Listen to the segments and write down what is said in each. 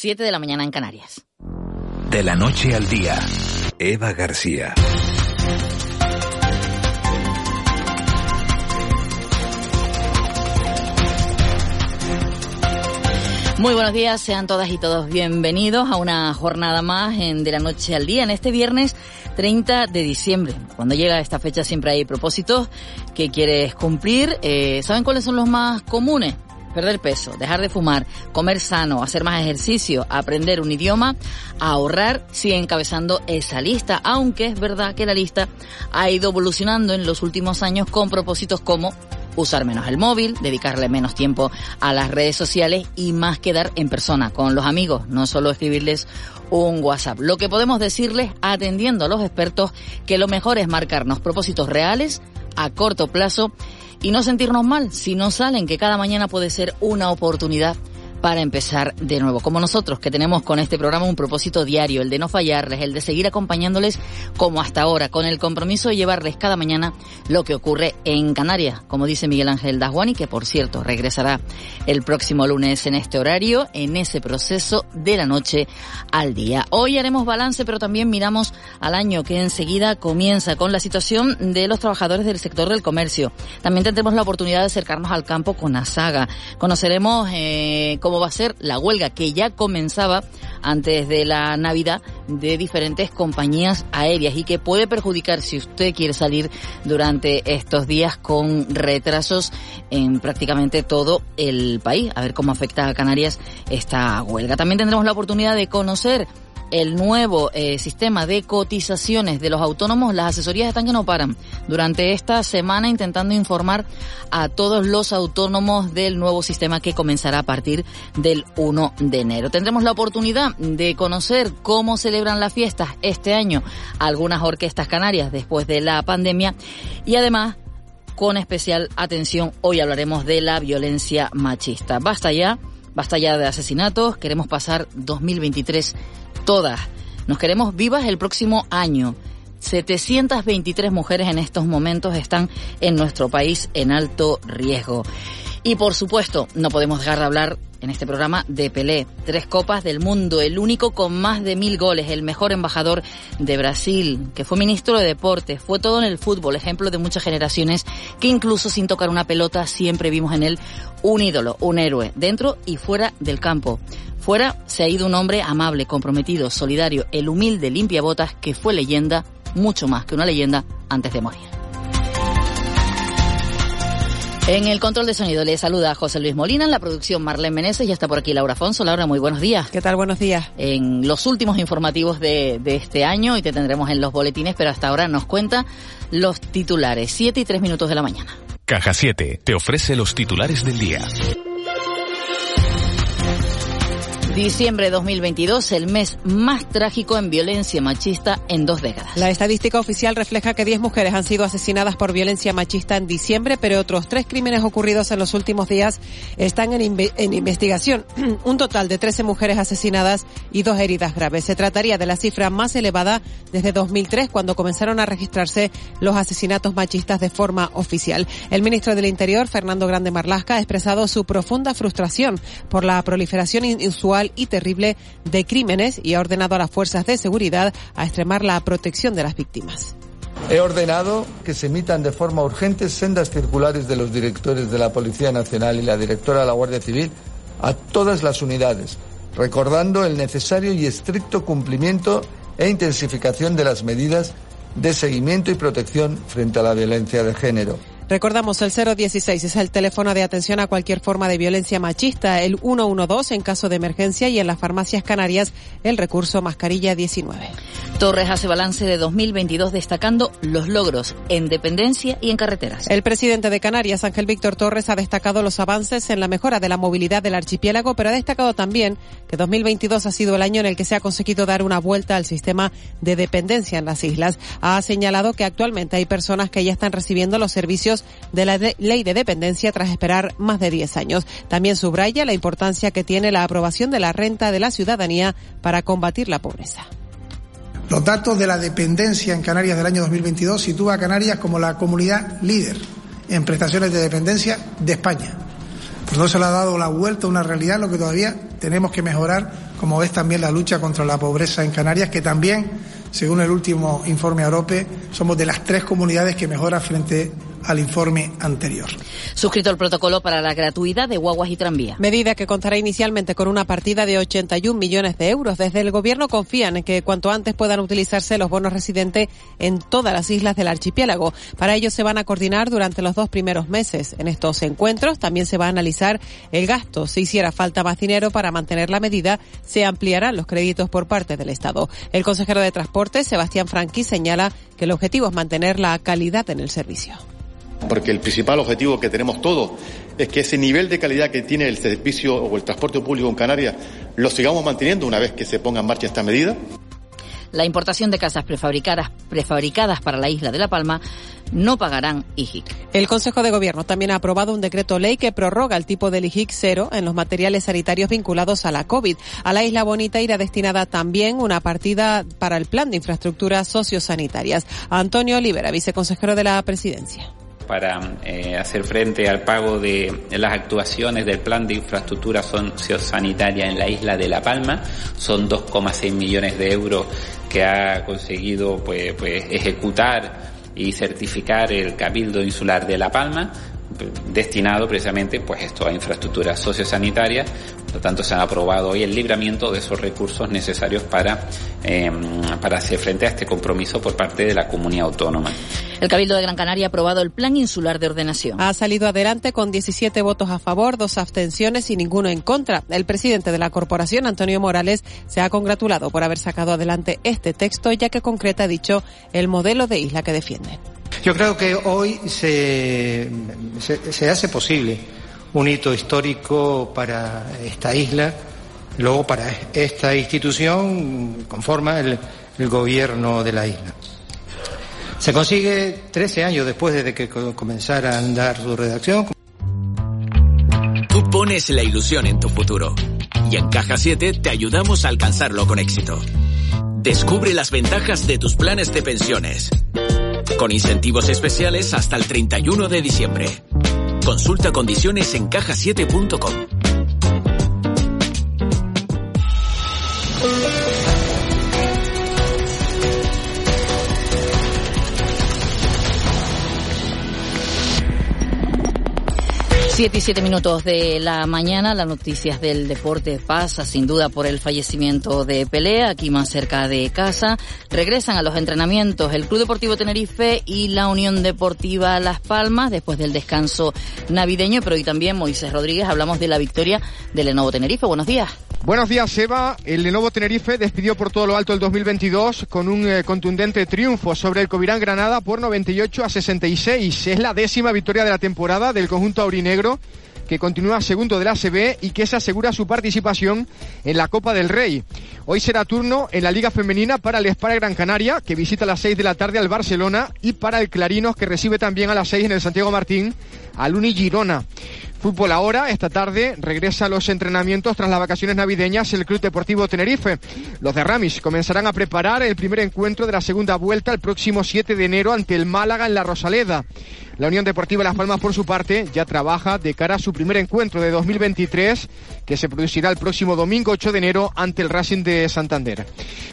7 de la mañana en Canarias. De la noche al día, Eva García. Muy buenos días, sean todas y todos bienvenidos a una jornada más en De la Noche al Día, en este viernes 30 de diciembre. Cuando llega esta fecha siempre hay propósitos que quieres cumplir. Eh, ¿Saben cuáles son los más comunes? Perder peso, dejar de fumar, comer sano, hacer más ejercicio, aprender un idioma, ahorrar, sigue encabezando esa lista, aunque es verdad que la lista ha ido evolucionando en los últimos años con propósitos como usar menos el móvil, dedicarle menos tiempo a las redes sociales y más quedar en persona con los amigos, no solo escribirles un WhatsApp. Lo que podemos decirles, atendiendo a los expertos, que lo mejor es marcarnos propósitos reales a corto plazo y no sentirnos mal si no salen, que cada mañana puede ser una oportunidad para empezar de nuevo. Como nosotros que tenemos con este programa un propósito diario, el de no fallarles, el de seguir acompañándoles como hasta ahora, con el compromiso de llevarles cada mañana lo que ocurre en Canarias, como dice Miguel Ángel Dasguani, que por cierto regresará el próximo lunes en este horario, en ese proceso de la noche al día. Hoy haremos balance, pero también miramos al año que enseguida comienza con la situación de los trabajadores del sector del comercio. También tendremos la oportunidad de acercarnos al campo con Asaga. Conoceremos eh, cómo va a ser la huelga que ya comenzaba antes de la Navidad de diferentes compañías aéreas y que puede perjudicar si usted quiere salir durante estos días con retrasos en prácticamente todo el país. A ver cómo afecta a Canarias esta huelga. También tendremos la oportunidad de conocer el nuevo eh, sistema de cotizaciones de los autónomos, las asesorías están que no paran. Durante esta semana intentando informar a todos los autónomos del nuevo sistema que comenzará a partir del 1 de enero. Tendremos la oportunidad de conocer cómo celebran las fiestas este año algunas orquestas canarias después de la pandemia y además con especial atención hoy hablaremos de la violencia machista. Basta ya, basta ya de asesinatos, queremos pasar 2023 todas. Nos queremos vivas el próximo año. 723 mujeres en estos momentos están en nuestro país en alto riesgo. Y por supuesto, no podemos dejar de hablar en este programa de Pelé. Tres copas del mundo, el único con más de mil goles, el mejor embajador de Brasil, que fue ministro de Deportes, fue todo en el fútbol, ejemplo de muchas generaciones que incluso sin tocar una pelota siempre vimos en él un ídolo, un héroe, dentro y fuera del campo. Fuera se ha ido un hombre amable, comprometido, solidario, el humilde limpiabotas que fue leyenda, mucho más que una leyenda, antes de morir. En el control de sonido le saluda José Luis Molina, en la producción Marlene Meneses y está por aquí Laura Afonso. Laura, muy buenos días. ¿Qué tal? Buenos días. En los últimos informativos de, de este año y te tendremos en los boletines, pero hasta ahora nos cuenta los titulares. Siete y tres minutos de la mañana. Caja 7 te ofrece los titulares del día. Diciembre de 2022, el mes más trágico en violencia machista en dos décadas. La estadística oficial refleja que 10 mujeres han sido asesinadas por violencia machista en diciembre, pero otros tres crímenes ocurridos en los últimos días están en, en investigación. Un total de 13 mujeres asesinadas y dos heridas graves. Se trataría de la cifra más elevada desde 2003, cuando comenzaron a registrarse los asesinatos machistas de forma oficial. El ministro del Interior, Fernando Grande Marlasca, ha expresado su profunda frustración por la proliferación inusual y terrible de crímenes y ha ordenado a las fuerzas de seguridad a extremar la protección de las víctimas. He ordenado que se emitan de forma urgente sendas circulares de los directores de la Policía Nacional y la directora de la Guardia Civil a todas las unidades, recordando el necesario y estricto cumplimiento e intensificación de las medidas de seguimiento y protección frente a la violencia de género. Recordamos, el 016 es el teléfono de atención a cualquier forma de violencia machista, el 112 en caso de emergencia y en las farmacias canarias el recurso mascarilla 19. Torres hace balance de 2022 destacando los logros en dependencia y en carreteras. El presidente de Canarias, Ángel Víctor Torres, ha destacado los avances en la mejora de la movilidad del archipiélago, pero ha destacado también que 2022 ha sido el año en el que se ha conseguido dar una vuelta al sistema de dependencia en las islas. Ha señalado que actualmente hay personas que ya están recibiendo los servicios de la ley de dependencia tras esperar más de 10 años. También subraya la importancia que tiene la aprobación de la renta de la ciudadanía para combatir la pobreza. Los datos de la dependencia en Canarias del año 2022 sitúa a Canarias como la comunidad líder en prestaciones de dependencia de España. Por eso se le ha dado la vuelta a una realidad lo que todavía tenemos que mejorar, como es también la lucha contra la pobreza en Canarias, que también, según el último informe AROPE, somos de las tres comunidades que mejora frente al informe anterior. Suscrito el protocolo para la gratuidad de guaguas y tranvía. Medida que contará inicialmente con una partida de 81 millones de euros. Desde el Gobierno confían en que cuanto antes puedan utilizarse los bonos residentes en todas las islas del archipiélago. Para ello se van a coordinar durante los dos primeros meses. En estos encuentros también se va a analizar el gasto. Si hiciera falta más dinero para mantener la medida, se ampliarán los créditos por parte del Estado. El consejero de Transporte, Sebastián Franqui, señala que el objetivo es mantener la calidad en el servicio porque el principal objetivo que tenemos todos es que ese nivel de calidad que tiene el servicio o el transporte público en Canarias lo sigamos manteniendo una vez que se ponga en marcha esta medida. La importación de casas prefabricadas, prefabricadas para la isla de La Palma no pagarán IGIC. El Consejo de Gobierno también ha aprobado un decreto ley que prorroga el tipo del IGIC cero en los materiales sanitarios vinculados a la COVID. A la Isla Bonita irá destinada también una partida para el plan de infraestructuras sociosanitarias. Antonio Olivera, viceconsejero de la Presidencia para eh, hacer frente al pago de las actuaciones del plan de infraestructura sociosanitaria en la isla de La Palma. Son 2,6 millones de euros que ha conseguido pues, pues, ejecutar y certificar el Cabildo Insular de La Palma destinado precisamente pues esto a infraestructuras sociosanitarias por lo tanto se han aprobado hoy el libramiento de esos recursos necesarios para em, para hacer frente a este compromiso por parte de la comunidad autónoma el Cabildo de Gran Canaria ha aprobado el Plan Insular de Ordenación. Ha salido adelante con 17 votos a favor, dos abstenciones y ninguno en contra. El presidente de la corporación, Antonio Morales, se ha congratulado por haber sacado adelante este texto, ya que concreta, ha dicho, el modelo de isla que defiende. Yo creo que hoy se, se, hace posible un hito histórico para esta isla, luego para esta institución conforma el, el gobierno de la isla. Se consigue 13 años después de que comenzara a andar su redacción. Tú pones la ilusión en tu futuro y en Caja 7 te ayudamos a alcanzarlo con éxito. Descubre las ventajas de tus planes de pensiones. Con incentivos especiales hasta el 31 de diciembre. Consulta condiciones en cajasiete.com. 7 y 7 minutos de la mañana, las noticias del deporte pasa sin duda por el fallecimiento de Pelea, aquí más cerca de casa. Regresan a los entrenamientos el Club Deportivo Tenerife y la Unión Deportiva Las Palmas después del descanso navideño, pero hoy también Moisés Rodríguez hablamos de la victoria del Lenovo Tenerife. Buenos días. Buenos días, Eva. El Lenovo Tenerife despidió por todo lo alto el 2022 con un eh, contundente triunfo sobre el Covirán Granada por 98 a 66. Es la décima victoria de la temporada del conjunto aurinegro que continúa segundo de la ACB y que se asegura su participación en la Copa del Rey. Hoy será turno en la Liga Femenina para el Espara Gran Canaria, que visita a las 6 de la tarde al Barcelona, y para el Clarinos, que recibe también a las 6 en el Santiago Martín al Uni Girona. Fútbol ahora, esta tarde regresa a los entrenamientos tras las vacaciones navideñas el Club Deportivo Tenerife. Los de Ramis comenzarán a preparar el primer encuentro de la segunda vuelta el próximo 7 de enero ante el Málaga en la Rosaleda. La Unión Deportiva Las Palmas, por su parte, ya trabaja de cara a su primer encuentro de 2023, que se producirá el próximo domingo 8 de enero ante el Racing de Santander.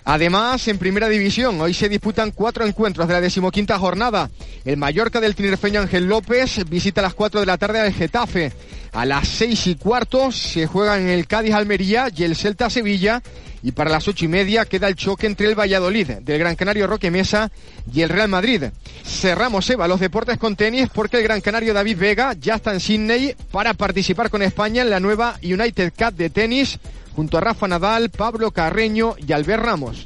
Además, en Primera División, hoy se disputan cuatro encuentros de la decimoquinta jornada. El Mallorca del tinerfeño Ángel López visita a las 4 de la tarde al Getafe. A las seis y cuarto se juegan el Cádiz Almería y el Celta Sevilla y para las ocho y media queda el choque entre el Valladolid del Gran Canario Roque Mesa y el Real Madrid. Cerramos, Eva, los deportes con tenis porque el Gran Canario David Vega ya está en Sydney para participar con España en la nueva United Cup de tenis junto a Rafa Nadal, Pablo Carreño y Albert Ramos.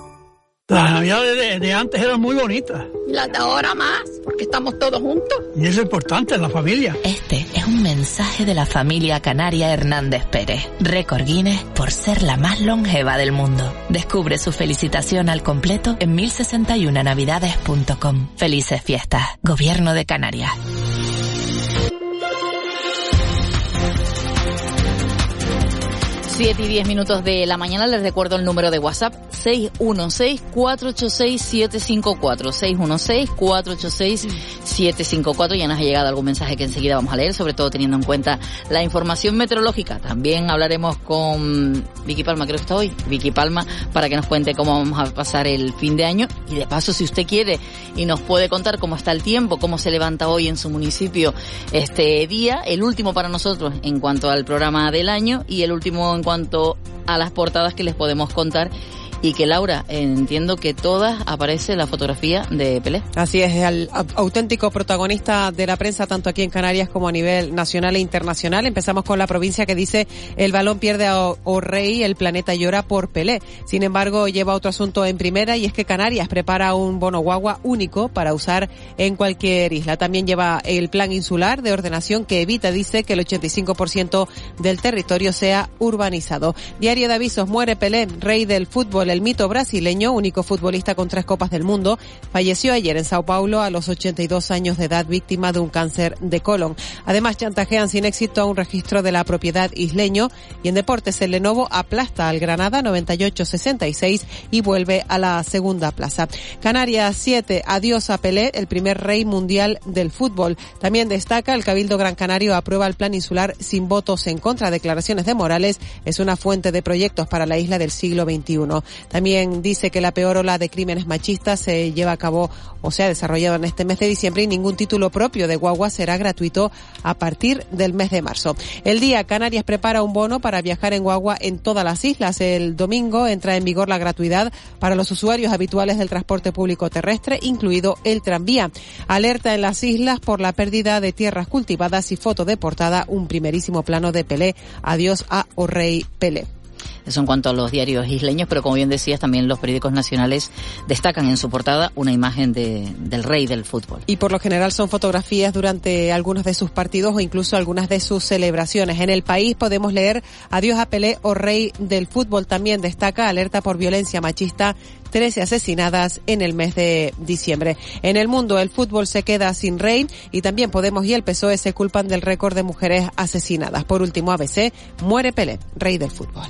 Las navidades de, antes eran muy bonitas. Y las de ahora más, porque estamos todos juntos. Y eso es importante, la familia. Este es un mensaje mensaje de la familia canaria Hernández Pérez. Récord Guinness por ser la más longeva del mundo. Descubre su felicitación al completo en 1061navidades.com. Felices fiestas. Gobierno de Canarias. 7 y 10 minutos de la mañana les recuerdo el número de WhatsApp 616-486-754. 616-486-754. Ya nos ha llegado algún mensaje que enseguida vamos a leer, sobre todo teniendo en cuenta la información meteorológica. También hablaremos con Vicky Palma, creo que está hoy, Vicky Palma, para que nos cuente cómo vamos a pasar el fin de año. Y de paso, si usted quiere y nos puede contar cómo está el tiempo, cómo se levanta hoy en su municipio este día, el último para nosotros en cuanto al programa del año y el último en cuanto a las portadas que les podemos contar y que Laura, entiendo que todas aparece la fotografía de Pelé. Así es, el auténtico protagonista de la prensa tanto aquí en Canarias como a nivel nacional e internacional. Empezamos con la provincia que dice el balón pierde a O'Reilly, el planeta llora por Pelé. Sin embargo, lleva otro asunto en primera y es que Canarias prepara un bono guagua único para usar en cualquier isla. También lleva el plan insular de ordenación que evita, dice, que el 85% del territorio sea urbanizado. Diario de avisos, muere Pelé, rey del fútbol el mito brasileño, único futbolista con tres copas del mundo, falleció ayer en Sao Paulo a los 82 años de edad víctima de un cáncer de colon. Además, chantajean sin éxito a un registro de la propiedad isleño y en deportes el Lenovo aplasta al Granada 98-66 y vuelve a la segunda plaza. Canarias 7, adiós a Pelé, el primer rey mundial del fútbol. También destaca el Cabildo Gran Canario aprueba el plan insular sin votos en contra. Declaraciones de Morales es una fuente de proyectos para la isla del siglo XXI. También dice que la peor ola de crímenes machistas se lleva a cabo o se ha desarrollado en este mes de diciembre y ningún título propio de guagua será gratuito a partir del mes de marzo. El día Canarias prepara un bono para viajar en guagua en todas las islas. El domingo entra en vigor la gratuidad para los usuarios habituales del transporte público terrestre, incluido el tranvía. Alerta en las islas por la pérdida de tierras cultivadas y foto de portada, un primerísimo plano de Pelé. Adiós a Orrey Pelé. Eso en cuanto a los diarios isleños, pero como bien decías, también los periódicos nacionales destacan en su portada una imagen de, del rey del fútbol. Y por lo general son fotografías durante algunos de sus partidos o incluso algunas de sus celebraciones. En el país podemos leer Adiós a Pelé o Rey del fútbol. También destaca alerta por violencia machista 13 asesinadas en el mes de diciembre. En el mundo el fútbol se queda sin rey y también Podemos y el PSOE se culpan del récord de mujeres asesinadas. Por último, ABC, muere Pelé, rey del fútbol.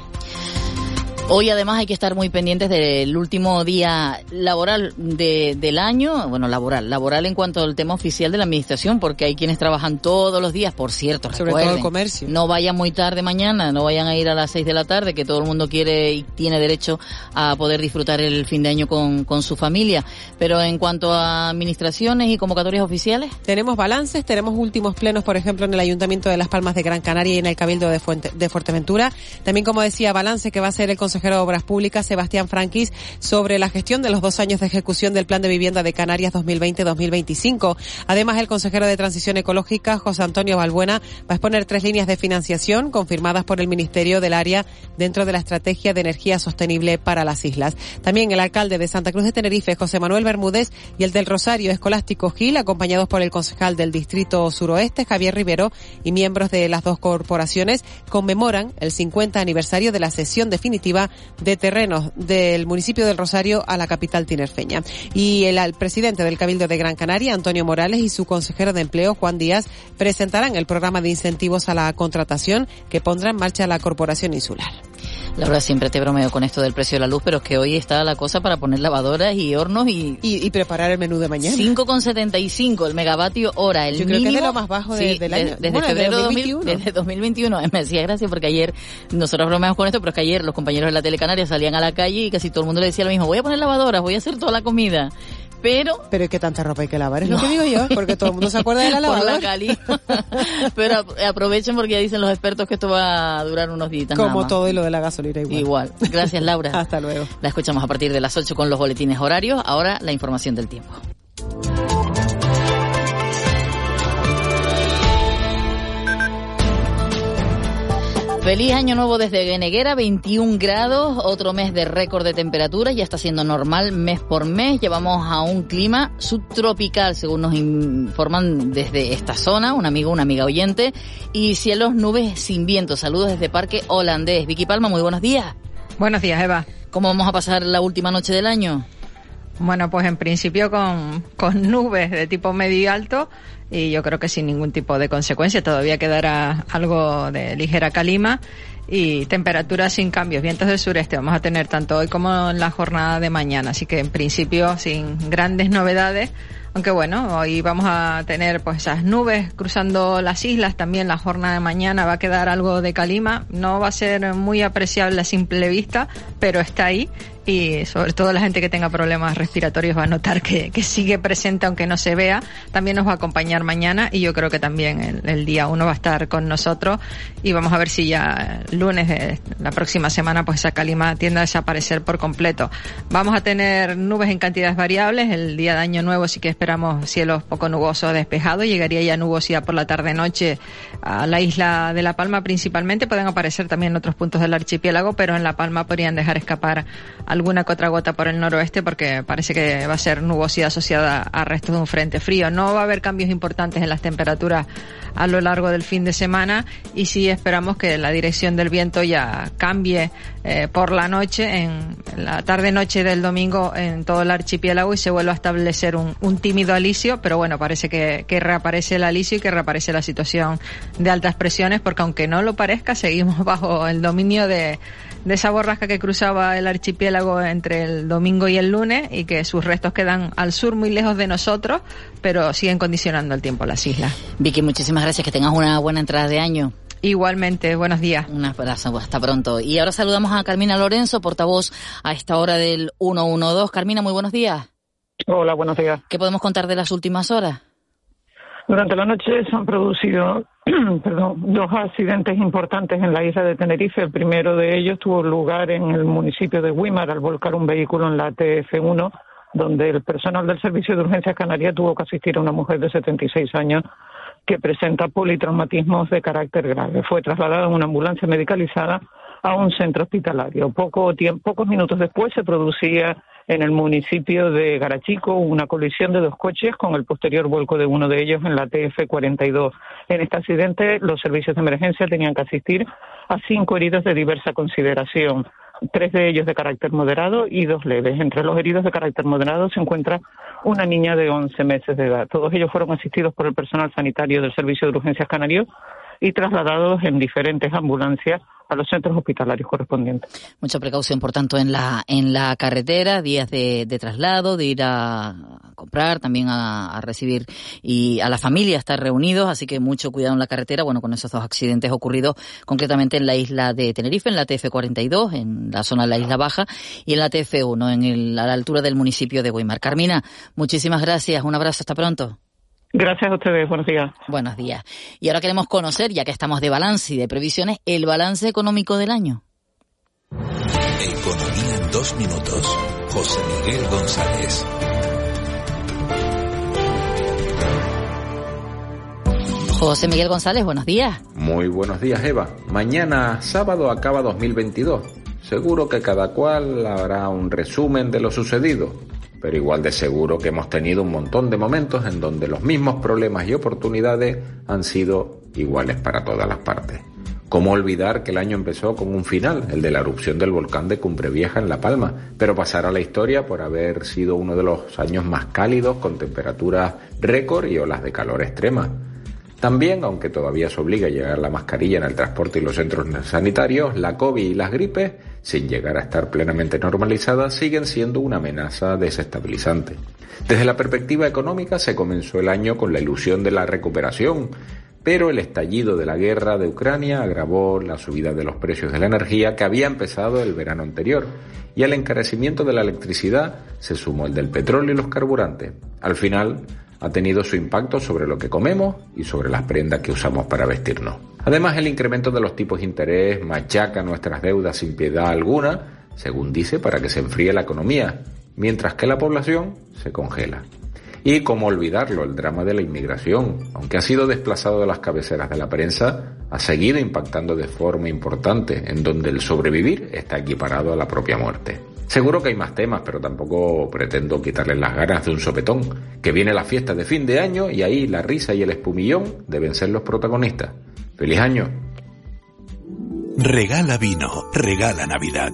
Hoy además hay que estar muy pendientes del último día laboral de, del año, bueno, laboral, laboral en cuanto al tema oficial de la administración, porque hay quienes trabajan todos los días, por cierto, sobre todo el comercio. No vayan muy tarde mañana, no vayan a ir a las seis de la tarde, que todo el mundo quiere y tiene derecho a poder disfrutar el fin de año con, con su familia. Pero en cuanto a administraciones y convocatorias oficiales. Tenemos balances, tenemos últimos plenos, por ejemplo, en el Ayuntamiento de Las Palmas de Gran Canaria y en el Cabildo de, Fuente, de Fuerteventura. También, como decía, balance que va a ser el Consejo Obras Públicas, Sebastián Franquis, sobre la gestión de los dos años de ejecución del Plan de Vivienda de Canarias 2020-2025. Además, el consejero de Transición Ecológica, José Antonio Balbuena, va a exponer tres líneas de financiación confirmadas por el Ministerio del Área dentro de la Estrategia de Energía Sostenible para las Islas. También el alcalde de Santa Cruz de Tenerife, José Manuel Bermúdez, y el del Rosario Escolástico Gil, acompañados por el concejal del Distrito Suroeste, Javier Rivero, y miembros de las dos corporaciones, conmemoran el 50 aniversario de la sesión definitiva de terrenos del municipio del Rosario a la capital tinerfeña. Y el, el, presidente del Cabildo de Gran Canaria, Antonio Morales, y su consejero de empleo, Juan Díaz, presentarán el programa de incentivos a la contratación que pondrá en marcha la Corporación Insular. Laura, siempre te bromeo con esto del precio de la luz, pero es que hoy está la cosa para poner lavadoras y hornos y... Y, y preparar el menú de mañana. 5,75 el megavatio hora. El Yo mínimo, creo que es de lo más bajo de, sí, del año. Desde bueno, febrero de 2021. desde 2021. Me hacía gracia porque ayer, nosotros bromeamos con esto, pero es que ayer los compañeros de la Telecanaria salían a la calle y casi todo el mundo le decía lo mismo, voy a poner lavadoras, voy a hacer toda la comida pero pero es que tanta ropa hay que lavar es no. lo que digo yo porque todo el mundo se acuerda de la lavadora Por la cali. pero aprovechen porque ya dicen los expertos que esto va a durar unos días como todo y lo de la gasolina igual. Igual. Gracias Laura. Hasta luego. La escuchamos a partir de las 8 con los boletines horarios. Ahora la información del tiempo Feliz año nuevo desde Gueneguera, 21 grados, otro mes de récord de temperatura, ya está siendo normal mes por mes, llevamos a un clima subtropical, según nos informan desde esta zona, un amigo, una amiga oyente, y cielos, nubes sin viento. Saludos desde Parque Holandés. Vicky Palma, muy buenos días. Buenos días, Eva. ¿Cómo vamos a pasar la última noche del año? Bueno, pues en principio con, con nubes de tipo medio alto y yo creo que sin ningún tipo de consecuencia. Todavía quedará algo de ligera calima y temperaturas sin cambios, vientos del sureste. Vamos a tener tanto hoy como en la jornada de mañana, así que en principio sin grandes novedades. Aunque bueno, hoy vamos a tener pues esas nubes cruzando las islas, también la jornada de mañana va a quedar algo de calima, no va a ser muy apreciable a simple vista, pero está ahí y sobre todo la gente que tenga problemas respiratorios va a notar que, que, sigue presente aunque no se vea. También nos va a acompañar mañana y yo creo que también el, día uno va a estar con nosotros y vamos a ver si ya lunes de la próxima semana pues esa calima tiende a desaparecer por completo. Vamos a tener nubes en cantidades variables. El día de año nuevo sí que esperamos cielos poco nubosos despejados. Llegaría ya nubosidad por la tarde-noche a la isla de La Palma principalmente. Pueden aparecer también en otros puntos del archipiélago, pero en La Palma podrían dejar escapar alguna que gota por el noroeste porque parece que va a ser nubosidad asociada a restos de un frente frío. No va a haber cambios importantes en las temperaturas a lo largo del fin de semana y sí esperamos que la dirección del viento ya cambie eh, por la noche, en la tarde-noche del domingo en todo el archipiélago y se vuelva a establecer un, un tímido alisio, pero bueno, parece que, que reaparece el alisio y que reaparece la situación de altas presiones porque aunque no lo parezca, seguimos bajo el dominio de de esa borrasca que cruzaba el archipiélago entre el domingo y el lunes y que sus restos quedan al sur muy lejos de nosotros, pero siguen condicionando el tiempo las islas. Vicky, muchísimas gracias, que tengas una buena entrada de año. Igualmente, buenos días. Un abrazo, hasta pronto. Y ahora saludamos a Carmina Lorenzo, portavoz a esta hora del 112. Carmina, muy buenos días. Hola, buenos días. ¿Qué podemos contar de las últimas horas? Durante la noche se han producido perdón, dos accidentes importantes en la isla de Tenerife. El primero de ellos tuvo lugar en el municipio de Guimar al volcar un vehículo en la TF1, donde el personal del Servicio de Urgencias Canaria tuvo que asistir a una mujer de 76 años que presenta politraumatismos de carácter grave. Fue trasladada en una ambulancia medicalizada a un centro hospitalario. Poco tiempo, pocos minutos después se producía en el municipio de Garachico una colisión de dos coches con el posterior vuelco de uno de ellos en la TF42. En este accidente los servicios de emergencia tenían que asistir a cinco heridos de diversa consideración, tres de ellos de carácter moderado y dos leves. Entre los heridos de carácter moderado se encuentra una niña de 11 meses de edad. Todos ellos fueron asistidos por el personal sanitario del Servicio de Urgencias Canario y trasladados en diferentes ambulancias a los centros hospitalarios correspondientes. Mucha precaución, por tanto, en la en la carretera, días de, de traslado, de ir a comprar, también a, a, recibir y a la familia estar reunidos, así que mucho cuidado en la carretera, bueno, con esos dos accidentes ocurridos concretamente en la isla de Tenerife, en la TF42, en la zona de la Isla Baja, y en la TF1, en el, a la altura del municipio de Guaymar. Carmina, muchísimas gracias, un abrazo, hasta pronto. Gracias a ustedes, buenos días. Buenos días. Y ahora queremos conocer, ya que estamos de balance y de previsiones, el balance económico del año. Economía en dos minutos. José Miguel González. José Miguel González, buenos días. Muy buenos días, Eva. Mañana sábado acaba 2022. Seguro que cada cual hará un resumen de lo sucedido pero igual de seguro que hemos tenido un montón de momentos en donde los mismos problemas y oportunidades han sido iguales para todas las partes. ¿Cómo olvidar que el año empezó con un final, el de la erupción del volcán de Cumbre Vieja en La Palma, pero pasar a la historia por haber sido uno de los años más cálidos con temperaturas récord y olas de calor extrema? También, aunque todavía se obliga a llevar la mascarilla en el transporte y los centros sanitarios, la COVID y las gripes, sin llegar a estar plenamente normalizadas, siguen siendo una amenaza desestabilizante. Desde la perspectiva económica se comenzó el año con la ilusión de la recuperación, pero el estallido de la guerra de Ucrania agravó la subida de los precios de la energía que había empezado el verano anterior, y al encarecimiento de la electricidad se sumó el del petróleo y los carburantes. Al final, ha tenido su impacto sobre lo que comemos y sobre las prendas que usamos para vestirnos. Además, el incremento de los tipos de interés machaca nuestras deudas sin piedad alguna, según dice, para que se enfríe la economía, mientras que la población se congela. Y cómo olvidarlo, el drama de la inmigración, aunque ha sido desplazado de las cabeceras de la prensa, ha seguido impactando de forma importante, en donde el sobrevivir está equiparado a la propia muerte. Seguro que hay más temas, pero tampoco pretendo quitarles las ganas de un sopetón, que viene la fiesta de fin de año y ahí la risa y el espumillón deben ser los protagonistas. ¡Feliz año! Regala vino, regala Navidad.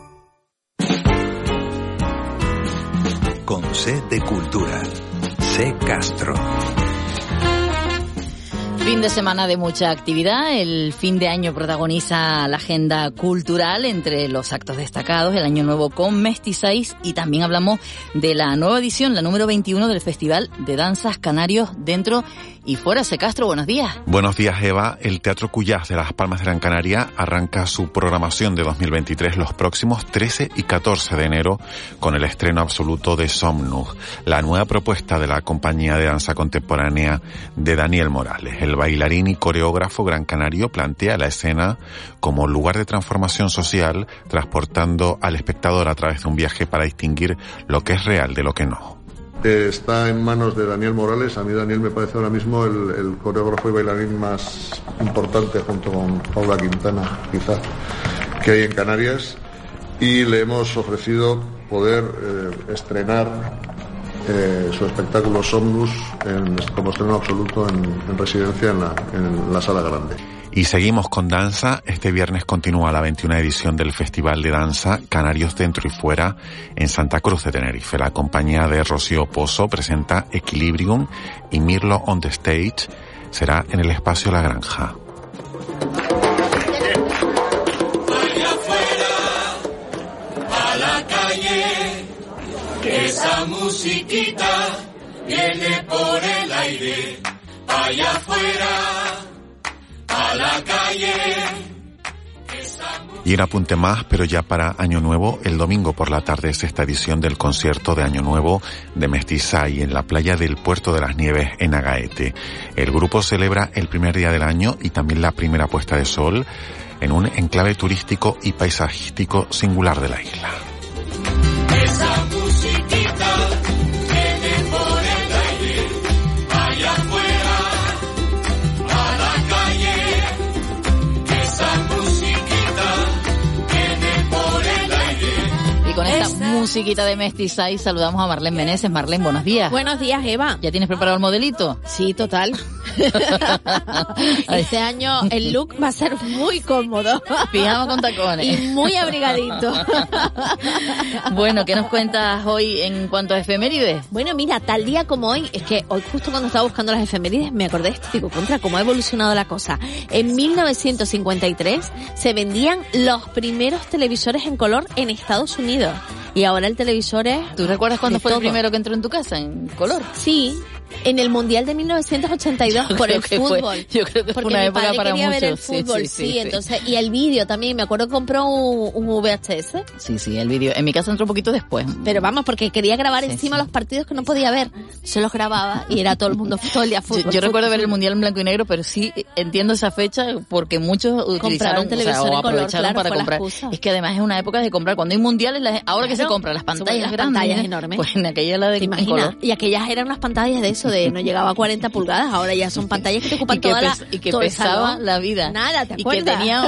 Con C de Cultura. C Castro. Fin de semana de mucha actividad. El fin de año protagoniza la agenda cultural entre los actos destacados, el Año Nuevo con Mestizais y también hablamos de la nueva edición, la número 21 del Festival de Danzas Canarios dentro y fuera. Se Castro, buenos días. Buenos días, Eva. El Teatro Cuyás de Las Palmas de Gran Canaria arranca su programación de 2023 los próximos 13 y 14 de enero con el estreno absoluto de Somnus, la nueva propuesta de la compañía de danza contemporánea de Daniel Morales. El bailarín y coreógrafo gran canario plantea la escena como lugar de transformación social, transportando al espectador a través de un viaje para distinguir lo que es real de lo que no. Está en manos de Daniel Morales. A mí Daniel me parece ahora mismo el, coreógrafo y bailarín más importante junto con Paula Quintana, quizá, que hay en Canarias. Y le hemos ofrecido poder eh, estrenar eh, su espectáculo Somnus como estreno absoluto en, residencia en la, en la sala grande. Y seguimos con danza. Este viernes continúa la 21 edición del Festival de Danza Canarios Dentro y Fuera en Santa Cruz de Tenerife. La compañía de Rocío Pozo presenta Equilibrium y Mirlo on the Stage será en el espacio La Granja. Musiquita viene por el aire, allá afuera a la calle. Y en apunte más, pero ya para Año Nuevo, el domingo por la tarde es esta edición del concierto de Año Nuevo de Mestizay en la playa del Puerto de las Nieves en Agaete. El grupo celebra el primer día del año y también la primera puesta de sol en un enclave turístico y paisajístico singular de la isla. Musiquita de Mestiza y saludamos a Marlene Meneses. Marlene, buenos días. Buenos días, Eva. ¿Ya tienes preparado el modelito? Sí, total. este año el look va a ser muy cómodo. Pijama con tacones. Y muy abrigadito. bueno, ¿qué nos cuentas hoy en cuanto a efemérides? Bueno, mira, tal día como hoy, es que hoy justo cuando estaba buscando las efemérides me acordé de esto, digo, contra cómo ha evolucionado la cosa. En 1953 se vendían los primeros televisores en color en Estados Unidos. Y ahora el televisor es... ¿Tú recuerdas cuándo fue el primero que entró en tu casa en color? Sí, en el Mundial de 1982 por el fútbol. yo creo que fue una época para quería ver el fútbol, sí, entonces y el vídeo también, me acuerdo que compró un, VHS. Sí, sí, el vídeo. En mi casa entró un poquito después. Pero vamos, porque quería grabar encima los partidos que no podía ver. Se los grababa y era todo el mundo todo el día fútbol. Yo, recuerdo ver el Mundial en blanco y negro, pero sí entiendo esa fecha porque muchos utilizaron televisor o, aprovecharon para comprar. Es que además es una época de comprar cuando hay mundiales, ahora que se compran las pantallas las grandes, pantallas enormes. Pues en aquella la de color. Y aquellas eran unas pantallas de eso de no llegaba a 40 pulgadas, ahora ya son pantallas que te ocupan y que toda la Y que pesaba la vida. Nada, ¿te Y que tenía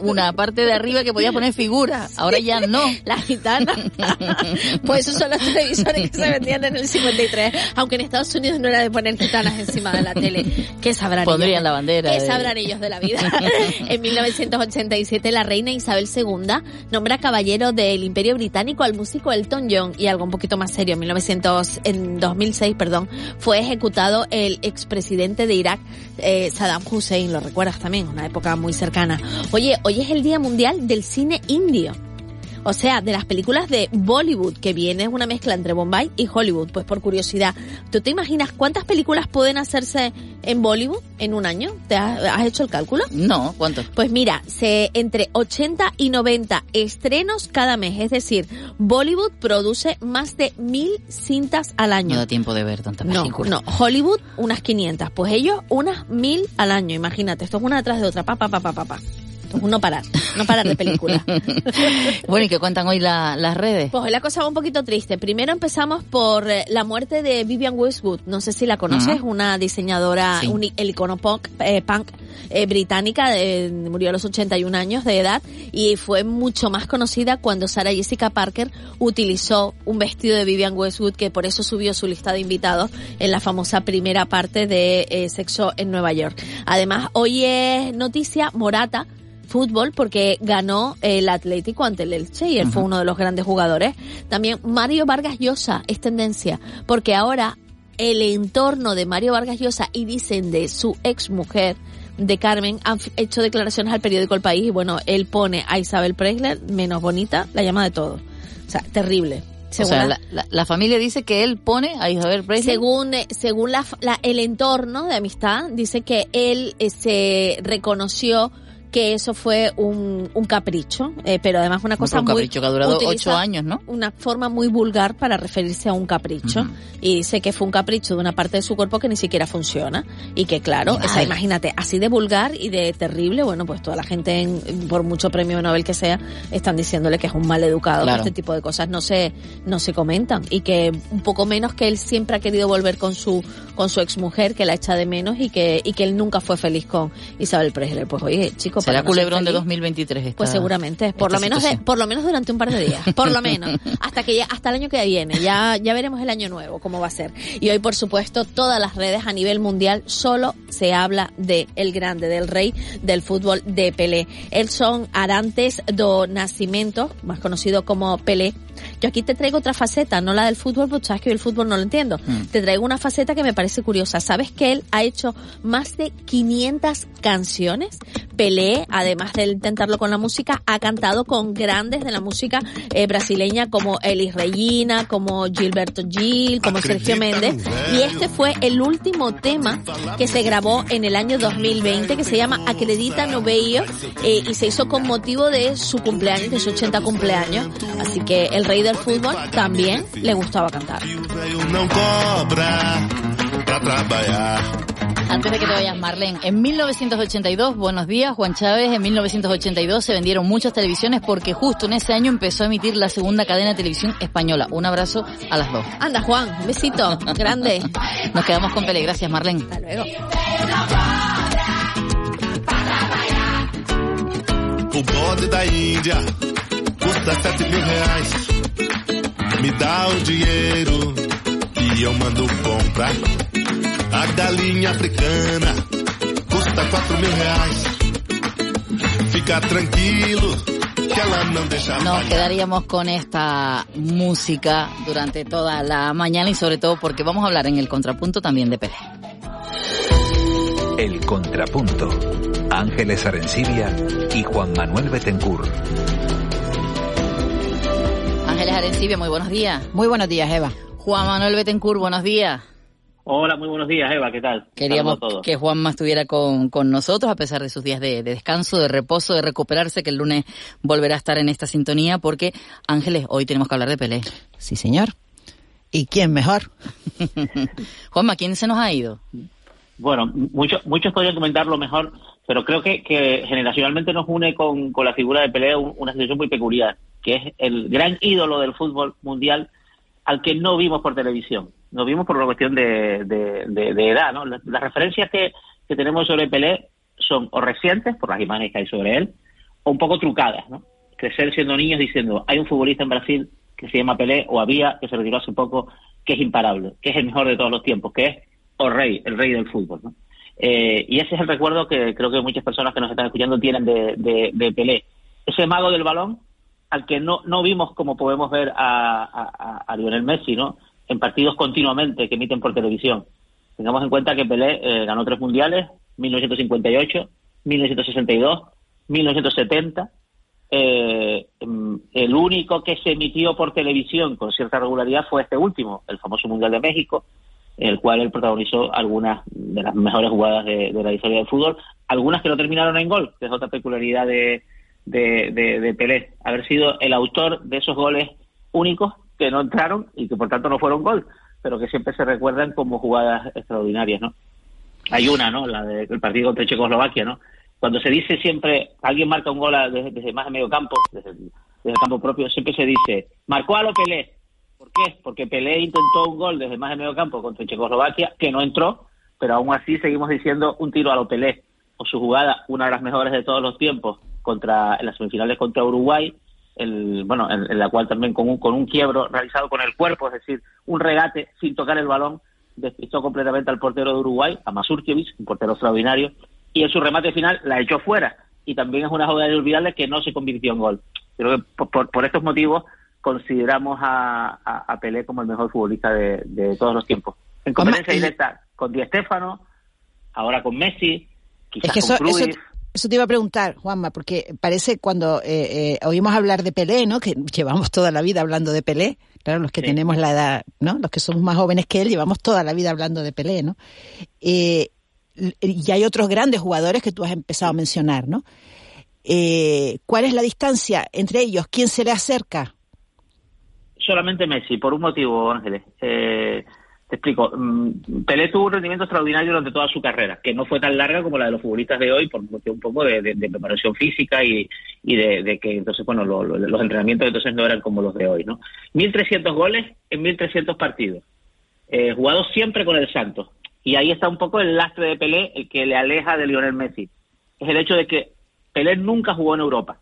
una parte de arriba que podía poner figura, ahora ya no. La gitana. pues esos son los televisores que se vendían en el 53, aunque en Estados Unidos no era de poner gitanas encima de la tele. ¿Qué sabrán Pondrían ellos? la bandera. ¿Qué sabrán ellos de la vida? en 1987 la reina Isabel II nombra caballero del Imperio Británico al músico Elton John y algo un poquito más serio, en 1900 en 2006, perdón, fue ejecutado el expresidente de Irak, eh, Saddam Hussein, lo recuerdas también, una época muy cercana. Oye, hoy es el Día Mundial del Cine Indio. O sea, de las películas de Bollywood, que viene una mezcla entre Bombay y Hollywood. Pues por curiosidad, ¿tú te imaginas cuántas películas pueden hacerse en Bollywood en un año? ¿Te has, has hecho el cálculo? No, ¿cuánto? Pues mira, se entre 80 y 90 estrenos cada mes. Es decir, Bollywood produce más de mil cintas al año. No da tiempo de ver tantas No, películas. no, Hollywood unas 500, pues ellos unas mil al año, imagínate, esto es una detrás de otra, pa, pa, pa, pa, pa, pa. No parar, no parar de película. bueno, ¿y qué cuentan hoy la- las redes? Pues hoy la cosa va un poquito triste. Primero empezamos por eh, la muerte de Vivian Westwood. No sé si la conoces, una diseñadora, Sí. un, el icono punk, eh, punk eh, británica, eh, murió a los 81 años de edad y fue mucho más conocida cuando Sarah Jessica Parker utilizó un vestido de Vivian Westwood que por eso subió su lista de invitados en la famosa primera parte de eh, Sexo en Nueva York. Además, hoy es noticia Morata fútbol porque ganó el Atlético ante el Elche y él fue uno de los grandes jugadores. También Mario Vargas Llosa es tendencia porque ahora el entorno de Mario Vargas Llosa y dicen de su ex mujer de Carmen han hecho declaraciones al periódico El País y bueno, él pone a Isabel Preisler menos bonita, la llama de todo. O sea, terrible. O Según sea, la- la, la- familia dice que él pone a Isabel Presley. según eh, según la, la- el entorno de amistad dice que él eh, se reconoció que eso fue un, un capricho, eh, pero además una cosa un muy capricho que ha durado ocho años, ¿no? Una forma muy vulgar para referirse a un capricho. Y dice que fue un capricho de una parte de su cuerpo que ni siquiera funciona. Y que claro, o sea, imagínate, así de vulgar y de terrible, bueno, pues toda la gente en- por mucho premio Nobel que sea están diciéndole que es un mal educado, Claro. este tipo de cosas. No se no se comentan. Y que un poco menos que él siempre ha querido volver con su con su exmujer que la echa de menos y que y que él nunca fue feliz con Isabel Presley. Pues oye, chico, Será para no ser culebrón de feliz, 2023 esta, Pues seguramente, por lo menos de- por lo menos durante un par de días, por lo menos, hasta que ya, hasta el año que viene, ya ya veremos el año nuevo cómo va a ser. Y hoy por supuesto todas las redes a nivel mundial solo se habla de el grande, del rey del fútbol de Pelé. Él son Arantes do Nascimento, más conocido como Pelé. Yo aquí te traigo otra faceta, no la del fútbol, porque sabes que el fútbol no lo entiendo. Te traigo una faceta que me parece curiosa. ¿Sabes que él ha hecho más de 500 canciones? Pelé, además de intentarlo con la música, ha cantado con grandes de la música eh, brasileña como Elis Regina, como Gilberto Gil, como Sergio Méndez. Y este fue el último tema que se grabó en el año 2020 que se llama Acredita no Veio eh, y se hizo con motivo de su cumpleaños, de su 80 cumpleaños. Así que el rey del fútbol también le gustaba cantar. Trabalhar. Antes de que te vayas, Marlene, en 1982, buenos días, Juan Chávez, en 1982 se vendieron muchas televisiones porque justo en ese año empezó a emitir la segunda cadena de televisión española. Un abrazo a las dos. Anda, Juan, un besito grande. Nos quedamos con Pele. Gracias, Marlene. Hasta luego. O bode da Índia custa sete mil reais. Me dá o dinheiro e eu mando comprar. A galinha africana custa quatro mil reais. Fica tranquilo que Nos quedaríamos con esta música durante toda la mañana y sobre todo porque vamos a hablar en el contrapunto también de Pelé. El Contrapunto. Ángeles Arencibia y Juan Manuel Betencur. Ángeles Arencibia, muy buenos días. Muy buenos días, Eva. Juan Manuel Betancourt, buenos días. Hola, muy buenos días, Eva, ¿qué tal? Queríamos que Juanma estuviera con, con nosotros a pesar de sus días de, de descanso, de reposo, de recuperarse, que el lunes volverá a estar en esta sintonía porque, Ángeles, hoy tenemos que hablar de Pelé. Sí, señor. ¿Y quién mejor? Juanma, ¿quién se nos ha ido? Bueno, muchos muchos podrían comentarlo mejor, pero creo que, que generacionalmente nos une con, con la figura de Pelé un- una situación muy peculiar, que es el gran ídolo del fútbol mundial al que no vimos por televisión. No vimos por una cuestión de, edad, ¿no? Las, referencias que, tenemos sobre Pelé son o recientes, por las imágenes que hay sobre él, o un poco trucadas, ¿no? Crecer siendo niños diciendo, hay un futbolista en Brasil que se llama Pelé, o había, que se retiró hace poco, que es imparable, que es el mejor de todos los tiempos, que es o rey, el rey del fútbol, ¿no? Eh, y ese es el recuerdo que creo que muchas personas que nos están escuchando tienen de Pelé. Ese mago del balón al que no, no vimos como podemos ver a, a, Lionel Messi, ¿no? En partidos continuamente que emiten por televisión. Tengamos en cuenta que Pelé eh, ganó tres mundiales, 1958, 1962, 1970, eh, mm, el único que se emitió por televisión con cierta regularidad fue este último, el famoso Mundial de México, en el cual él protagonizó algunas de las mejores jugadas de, la historia del fútbol, algunas que no terminaron en gol, que es otra peculiaridad de, de, de, Pelé, haber sido el autor de esos goles únicos que no entraron y que por tanto no fueron gol, pero que siempre se recuerdan como jugadas extraordinarias, ¿no? Hay una, ¿no? La del partido contra Checoslovaquia, ¿no? Cuando se dice siempre, alguien marca un gol desde, más de medio campo, desde, el campo propio, siempre se dice, marcó a lo Pelé. ¿Por qué? Porque Pelé intentó un gol desde más de medio campo contra Checoslovaquia, que no entró, pero aún así seguimos diciendo un tiro a lo Pelé. O su jugada, una de las mejores de todos los tiempos, contra en las semifinales contra Uruguay, el, bueno, en, la cual también con un, con un quiebro realizado con el cuerpo, es decir, un regate sin tocar el balón, despistó completamente al portero de Uruguay, a Mazurkiewicz, un portero extraordinario, y en su remate final la echó fuera. Y también es una jugada inolvidable que no se convirtió en gol. Creo que por, por estos motivos consideramos a, a, Pelé como el mejor futbolista de, todos los tiempos. En competencia directa con Di Stéfano, ahora con Messi, quizás con Cruyff. Eso te iba a preguntar, Juanma, porque parece cuando eh, eh, oímos hablar de Pelé, ¿no? Que llevamos toda la vida hablando de Pelé. Claro, los que tenemos la edad, ¿no? Los que somos más jóvenes que él, llevamos toda la vida hablando de Pelé, ¿no? Eh, y hay otros grandes jugadores que tú has empezado a mencionar, ¿no? ¿Cuál es la distancia entre ellos? ¿Quién se le acerca? Solamente Messi, por un motivo, Ángeles. Eh, explico. Mm, Pelé tuvo un rendimiento extraordinario durante toda su carrera, que no fue tan larga como la de los futbolistas de hoy, por un poco de, preparación física y, de, que entonces, bueno, los entrenamientos entonces no eran como los de hoy, ¿no? 1.300 goles en 1.300 partidos, eh, jugados siempre con el Santos. Y ahí está un poco el lastre de Pelé, el que le aleja de Lionel Messi. Es el hecho de que Pelé nunca jugó en Europa.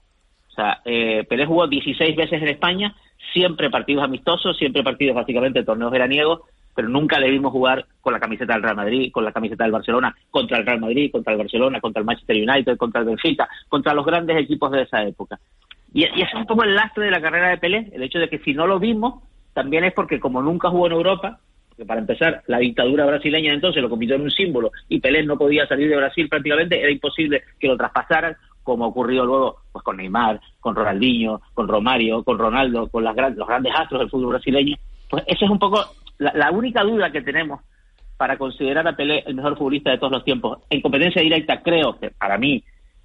O sea, eh, Pelé jugó 16 veces en España, siempre partidos amistosos, siempre partidos básicamente torneos veraniegos, pero nunca le vimos jugar con la camiseta del Real Madrid, con la camiseta del Barcelona, contra el Real Madrid, contra el Barcelona, contra el Manchester United, contra el Benfica, contra los grandes equipos de esa época. Y, y es un poco el lastre de la carrera de Pelé, el hecho de que si no lo vimos, también es porque como nunca jugó en Europa, porque para empezar, la dictadura brasileña entonces lo convirtió en un símbolo y Pelé no podía salir de Brasil prácticamente, era imposible que lo traspasaran, como ocurrió luego pues con Neymar, con Ronaldinho, con Romario, con Ronaldo, con las los grandes astros del fútbol brasileño. Pues esa es un poco la, única duda que tenemos para considerar a Pelé el mejor futbolista de todos los tiempos. En competencia directa, creo que para mí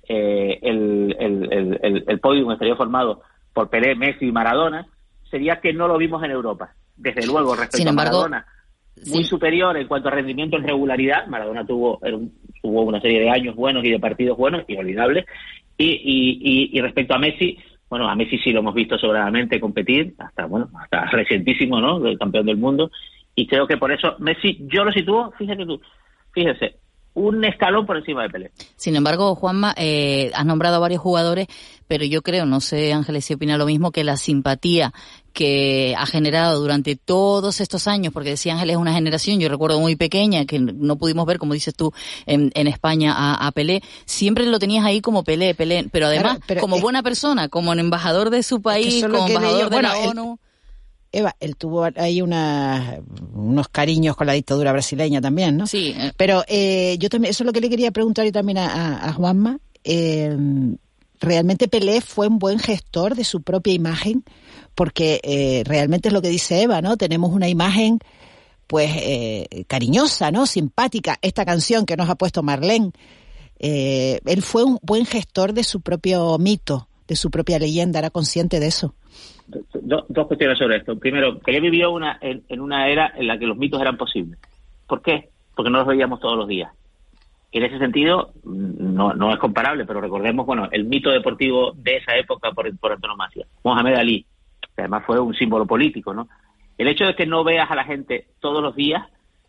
eh, el, el, el, el, podium estaría formado por Pelé, Messi y Maradona, sería que no lo vimos en Europa. Desde luego, respecto a Maradona, muy superior en cuanto a rendimiento en regularidad. Maradona tuvo, tuvo una serie de años buenos y de partidos buenos, inolvidables. Y, y, y, respecto a Messi, bueno, a Messi sí lo hemos visto sobradamente competir, hasta, bueno, hasta recientísimo, ¿no? Del campeón del mundo. Y creo que por eso Messi, yo lo sitúo, fíjate tú, fíjese, un escalón por encima de Pelé. Sin embargo, Juanma, eh, has nombrado a varios jugadores, pero yo creo, no sé Ángeles si opina lo mismo, que la simpatía que ha generado durante todos estos años, porque decía Ángeles es una generación, yo recuerdo muy pequeña, que no pudimos ver, como dices tú, en, España a, Pelé, siempre lo tenías ahí como Pelé, Pelé, pero además como buena persona, como embajador de su país, como embajador de la ONU. Eva, él tuvo ahí unos cariños con la dictadura brasileña también, ¿no? Sí. Eh. Pero eh, yo también, eso es lo que le quería preguntar yo también a, Juanma. Eh, ¿Realmente Pelé fue un buen gestor de su propia imagen? Porque realmente es lo que dice Eva, ¿no? Tenemos una imagen pues cariñosa, ¿no? Simpática. Esta canción que nos ha puesto Marlene, él fue un buen gestor de su propio mito, de su propia leyenda, era consciente de eso dos cuestiones sobre esto. Primero, que él vivió una, en, una era en la que los mitos eran posibles. ¿Por qué? Porque no los veíamos todos los días. En ese sentido, no, no es comparable, pero recordemos, bueno, el mito deportivo de esa época por, por antonomasia. Mohamed Ali, que además fue un símbolo político, ¿no? El hecho de que no veas a la gente todos los días,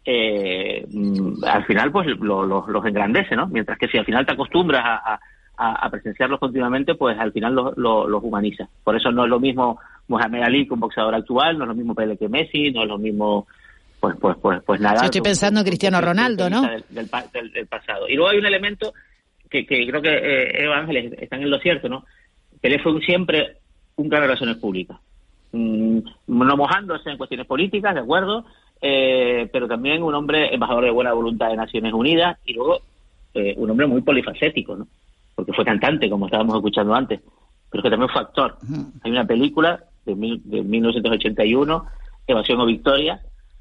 eh, mm, al final, pues los engrandece, ¿no? Mientras que si al final te acostumbras a a, presenciarlos continuamente, pues al final los lo, humaniza. Por eso no es lo mismo Mohamed Ali que un boxeador actual, no es lo mismo Pele que Messi, no es lo mismo pues pues pues pues nada. Yo estoy pensando en Cristiano Ronaldo, ¿no? Del, pasado. Y luego hay un elemento que, que creo que eh, Eva Ángeles están en lo cierto, ¿no? Pelé fue siempre un gran relaciones públicas. Mm, no mojándose en cuestiones políticas, de acuerdo, eh, pero también un hombre embajador de buena voluntad de Naciones Unidas y luego eh, un hombre muy polifacético, ¿no? porque fue cantante, como estábamos escuchando antes. pero que también fue actor. Hay una película de, mil- de 1981, Evasión o Victoria,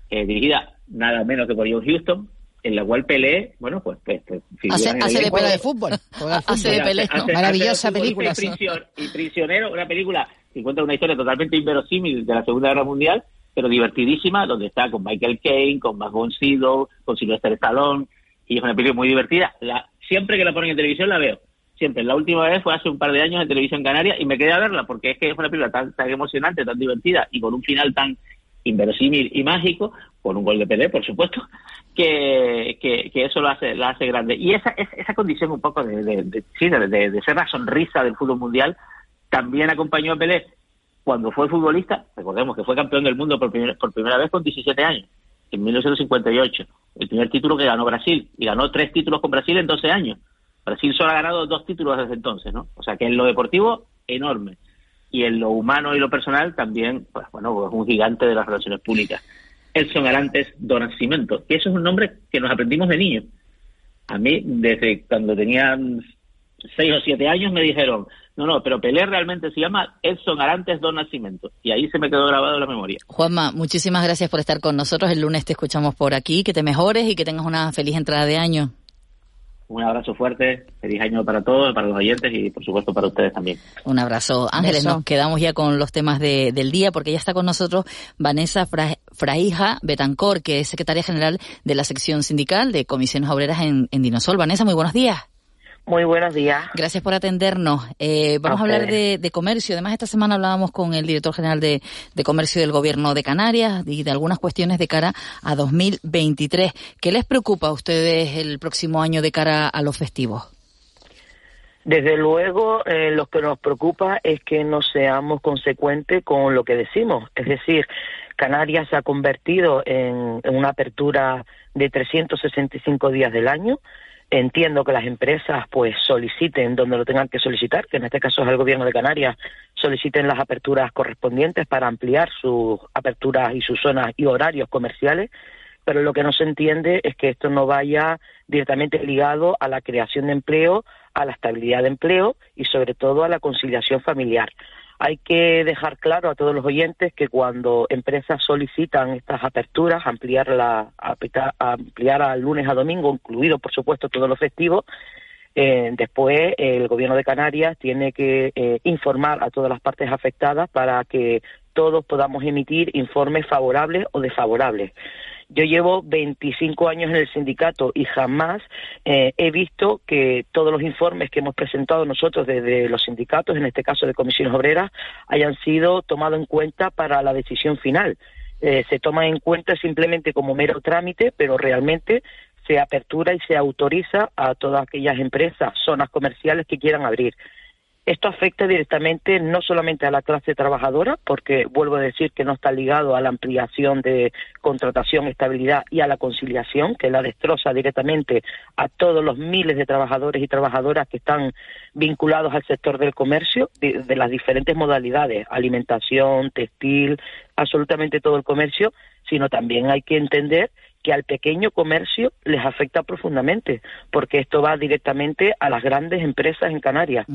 eh, dirigida nada menos que por John Huston, en la cual Pelé, bueno, pues, pues, pues, Hace, hace de. Pelé de fútbol. Al Hace fútbol. de hace- Maravillosa hace película. Y, prision- y prisionero, una película que cuenta una historia totalmente inverosímil de la Segunda Guerra Mundial, pero divertidísima, donde está con Michael Caine, con Max von Sydow, con Sylvester Stallone, y es una película muy divertida. La, siempre que la ponen en televisión la veo. Siempre. La última vez fue hace un par de años en televisión canaria y me quedé a verla porque es que es una película tan, tan emocionante, tan divertida y con un final tan inverosímil y mágico, con un gol de Pelé, por supuesto, que, eso lo hace, la hace grande. Y esa, es- esa condición un poco de, de, de- de ser la sonrisa del fútbol mundial también acompañó a Pelé cuando fue futbolista, recordemos que fue campeón del mundo por, primer- por primera vez con 17 años, en 1958, el primer título que ganó Brasil, y ganó tres títulos con Brasil en 12 años. Brasil solo ha ganado dos títulos desde entonces, ¿no? O sea que en lo deportivo, enorme. Y en lo humano y lo personal también, pues bueno, pues un gigante de las relaciones públicas. Elson Arantes do Nascimento, que eso es un nombre que nos aprendimos de niño. A mí, desde cuando tenía seis o siete años, me dijeron, no, no, pero Pelé realmente se llama Edson Arantes do Nascimento. Y ahí se me quedó grabado la memoria. Juanma, muchísimas gracias por estar con nosotros. El lunes te escuchamos por aquí. Que te mejores y que tengas una feliz entrada de año. Un abrazo fuerte, feliz año para todos, para los oyentes y por supuesto para ustedes también. Un abrazo. Ángeles, nos quedamos ya con los temas de- del día porque ya está con nosotros Vanessa Fra- Fraija Betancor, que es secretaria general de la sección sindical de comisiones obreras en, en Dinosol. Vanessa, muy buenos días. Muy buenos días. Gracias por atendernos. Eh, vamos a, A hablar de, de comercio. Además, esta semana hablábamos con el director general de, de comercio del gobierno de Canarias y de algunas cuestiones de cara a 2023. ¿Qué les preocupa a ustedes el próximo año de cara a los festivos? Desde luego, eh, lo que nos preocupa es que no seamos consecuentes con lo que decimos. Es decir, Canarias se ha convertido en, en una apertura de 365 días del año. Entiendo que las empresas pues soliciten donde lo tengan que solicitar, que en este caso es el gobierno de Canarias, soliciten las aperturas correspondientes para ampliar sus aperturas y sus zonas y horarios comerciales pero lo que no se entiende es que esto no vaya directamente ligado a la creación de empleo, a la estabilidad de empleo y sobre todo a la conciliación familiar. Hay que dejar claro a todos los oyentes que cuando empresas solicitan estas aperturas, ampliar, la, ampliar a lunes a domingo, incluido por supuesto todos los festivos, eh, después el gobierno de Canarias tiene que eh, informar a todas las partes afectadas para que todos podamos emitir informes favorables o desfavorables. Yo llevo 25 años en el sindicato y jamás eh, he visto que todos los informes que hemos presentado nosotros desde los sindicatos, en este caso de comisiones obreras, hayan sido tomados en cuenta para la decisión final. Eh, se toma en cuenta simplemente como mero trámite, pero realmente se apertura y se autoriza a todas aquellas empresas, zonas comerciales que quieran abrir. Esto afecta directamente no solamente a la clase trabajadora, porque vuelvo a decir que no está ligado a la ampliación de contratación, estabilidad y a la conciliación, que la destroza directamente a todos los miles de trabajadores y trabajadoras que están vinculados al sector del comercio, de, las diferentes modalidades, alimentación, textil, absolutamente todo el comercio, sino también hay que entender que al pequeño comercio les afecta profundamente, porque esto va directamente a las grandes empresas en Canarias.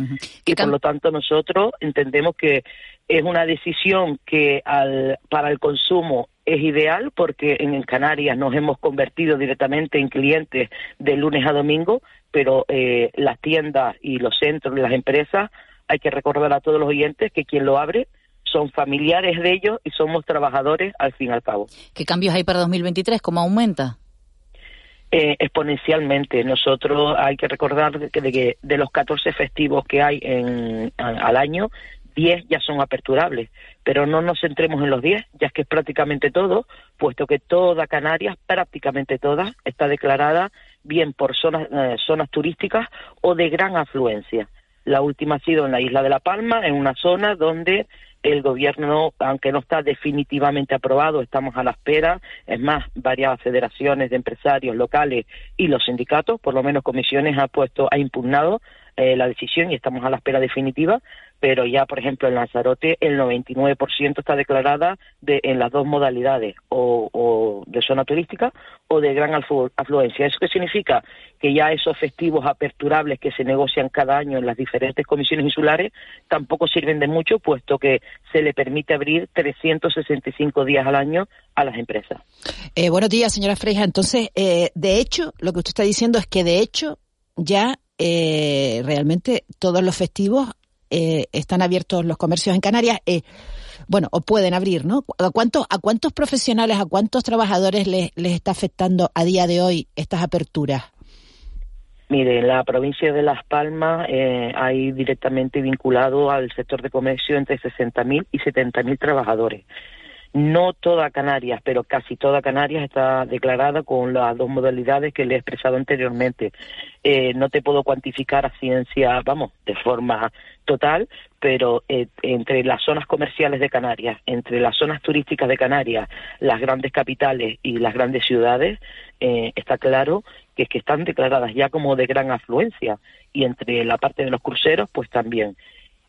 Y por lo tanto nosotros entendemos que es una decisión que al, para el consumo es ideal porque en, en Canarias nos hemos convertido directamente en clientes de lunes a domingo, pero eh, las tiendas y los centros y las empresas hay que recordar a todos los oyentes que quien lo abre son familiares de ellos y somos trabajadores al fin y al cabo. ¿Qué cambios hay para 2023? ¿Cómo aumenta? Eh, exponencialmente. Nosotros hay que recordar que de, que de los 14 festivos que hay en, al año, 10 ya son aperturables. Pero no nos centremos en los 10, ya es que es prácticamente todo, puesto que toda Canarias, prácticamente toda, está declarada bien por zonas, eh, zonas turísticas o de gran afluencia. La última ha sido en la isla de La Palma, en una zona donde el gobierno, aunque no está definitivamente aprobado, estamos a la espera. Es más, varias federaciones de empresarios locales y los sindicatos, por lo menos comisiones, ha puesto, ha impugnado eh, la decisión y estamos a la espera definitiva. Pero ya, por ejemplo, en Lanzarote el 99% está declarada de, en las dos modalidades, o, de zona turística o de gran afluencia. ¿Eso qué significa? Que ya esos festivos aperturables que se negocian cada año en las diferentes comisiones insulares tampoco sirven de mucho, puesto que se le permite abrir 365 días al año a las empresas. Eh, buenos días, señora Freija. Entonces, eh, de hecho, lo que usted está diciendo es que, de hecho, ya eh, realmente todos los festivos eh, están abiertos los comercios en Canarias. Eh, bueno, o pueden abrir, ¿no? ¿A cuántos, a cuántos profesionales, a cuántos trabajadores les, les está afectando a día de hoy estas aperturas? Mire, en la provincia de Las Palmas eh, hay directamente vinculado al sector de comercio entre 60.000 y 70.000 trabajadores. No toda Canarias, pero casi toda Canarias está declarada con las dos modalidades que le he expresado anteriormente. Eh, no te puedo cuantificar a ciencia, vamos, de forma total, pero eh, entre las zonas comerciales de Canarias, entre las zonas turísticas de Canarias, las grandes capitales y las grandes ciudades, eh, está claro que, que están declaradas ya como de gran afluencia. Y entre la parte de los cruceros, pues también.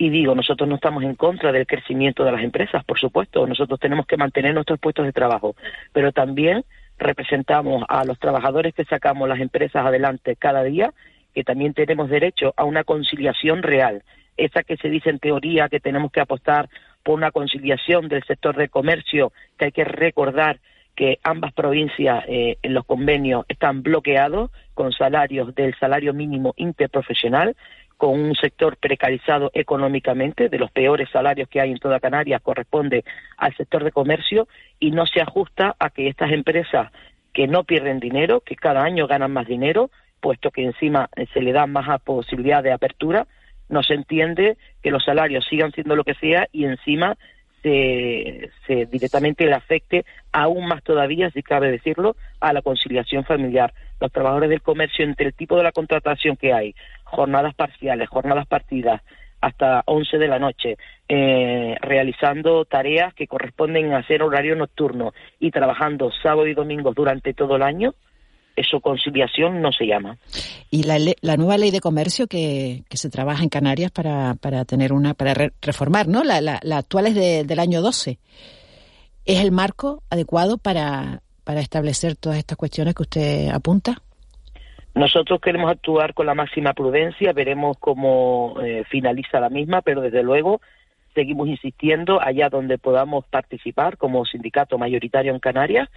Y digo, nosotros no estamos en contra del crecimiento de las empresas, por supuesto, nosotros tenemos que mantener nuestros puestos de trabajo, pero también representamos a los trabajadores que sacamos las empresas adelante cada día, que también tenemos derecho a una conciliación real, esa que se dice en teoría que tenemos que apostar por una conciliación del sector de comercio, que hay que recordar que ambas provincias eh, en los convenios están bloqueados con salarios del salario mínimo interprofesional, con un sector precarizado económicamente, de los peores salarios que hay en toda Canarias, corresponde al sector de comercio y no se ajusta a que estas empresas que no pierden dinero, que cada año ganan más dinero, puesto que encima se le da más posibilidad de apertura, no se entiende que los salarios sigan siendo lo que sea y encima se, se, directamente le afecte aún más todavía, si cabe decirlo, a la conciliación familiar. Los trabajadores del comercio, entre el tipo de la contratación que hay, jornadas parciales, jornadas partidas, hasta 11 de la noche, eh, realizando tareas que corresponden a hacer horario nocturno y trabajando sábado y domingo durante todo el año, eso conciliación no se llama. Y la, la nueva ley de comercio que, se trabaja en Canarias para, para tener una, para reformar, ¿no? La, actual es de, del año 12. ¿Es el marco adecuado para, para establecer todas estas cuestiones que usted apunta? Nosotros queremos actuar con la máxima prudencia, veremos cómo eh, finaliza la misma, pero desde luego seguimos insistiendo allá donde podamos participar como sindicato mayoritario en Canarias,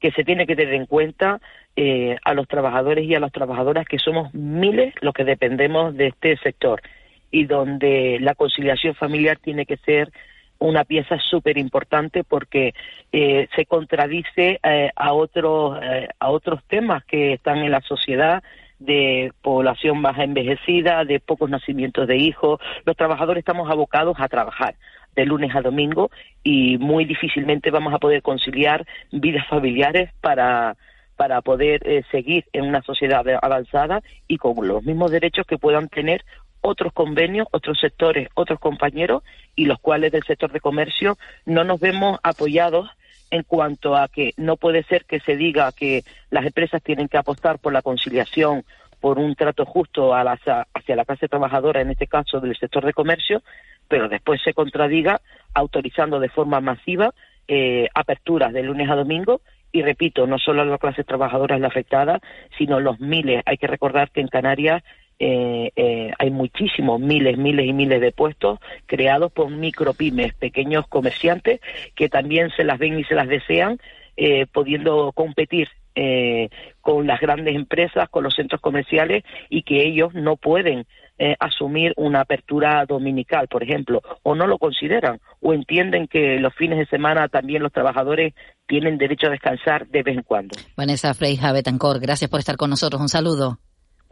que se tiene que tener en cuenta eh, a los trabajadores y a las trabajadoras que somos miles los que dependemos de este sector y donde la conciliación familiar tiene que ser una pieza súper importante porque eh, se contradice eh, a otros eh, a otros temas que están en la sociedad de población más envejecida, de pocos nacimientos de hijos. Los trabajadores estamos abocados a trabajar de lunes a domingo y muy difícilmente vamos a poder conciliar vidas familiares para para poder eh, seguir en una sociedad avanzada y con los mismos derechos que puedan tener otros convenios, otros sectores, otros compañeros y los cuales del sector de comercio no nos vemos apoyados en cuanto a que no puede ser que se diga que las empresas tienen que apostar por la conciliación, por un trato justo a la, hacia la clase trabajadora, en este caso del sector de comercio, pero después se contradiga autorizando de forma masiva eh, aperturas de lunes a domingo y repito, no solo la clase trabajadora es la afectada, sino los miles. Hay que recordar que en Canarias eh, eh, hay muchísimos, miles, miles y miles de puestos creados por micropymes, pequeños comerciantes que también se las ven y se las desean, eh, pudiendo competir eh, con las grandes empresas, con los centros comerciales y que ellos no pueden eh, asumir una apertura dominical, por ejemplo, o no lo consideran, o entienden que los fines de semana también los trabajadores tienen derecho a descansar de vez en cuando. Vanessa Freija Betancor, gracias por estar con nosotros. Un saludo.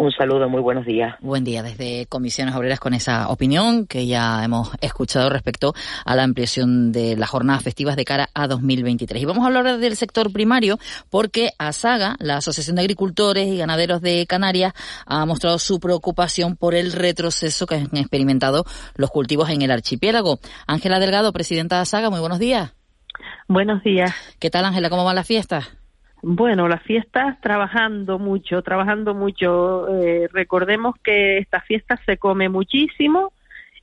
Un saludo, muy buenos días. Buen día desde Comisiones Obreras con esa opinión que ya hemos escuchado respecto a la ampliación de las jornadas festivas de cara a 2023. Y vamos a hablar del sector primario porque ASAGA, la Asociación de Agricultores y Ganaderos de Canarias, ha mostrado su preocupación por el retroceso que han experimentado los cultivos en el archipiélago. Ángela Delgado, presidenta de ASAGA, muy buenos días. Buenos días. ¿Qué tal, Ángela? ¿Cómo van las fiestas? Bueno, las fiestas trabajando mucho, trabajando mucho. Eh, recordemos que estas fiestas se come muchísimo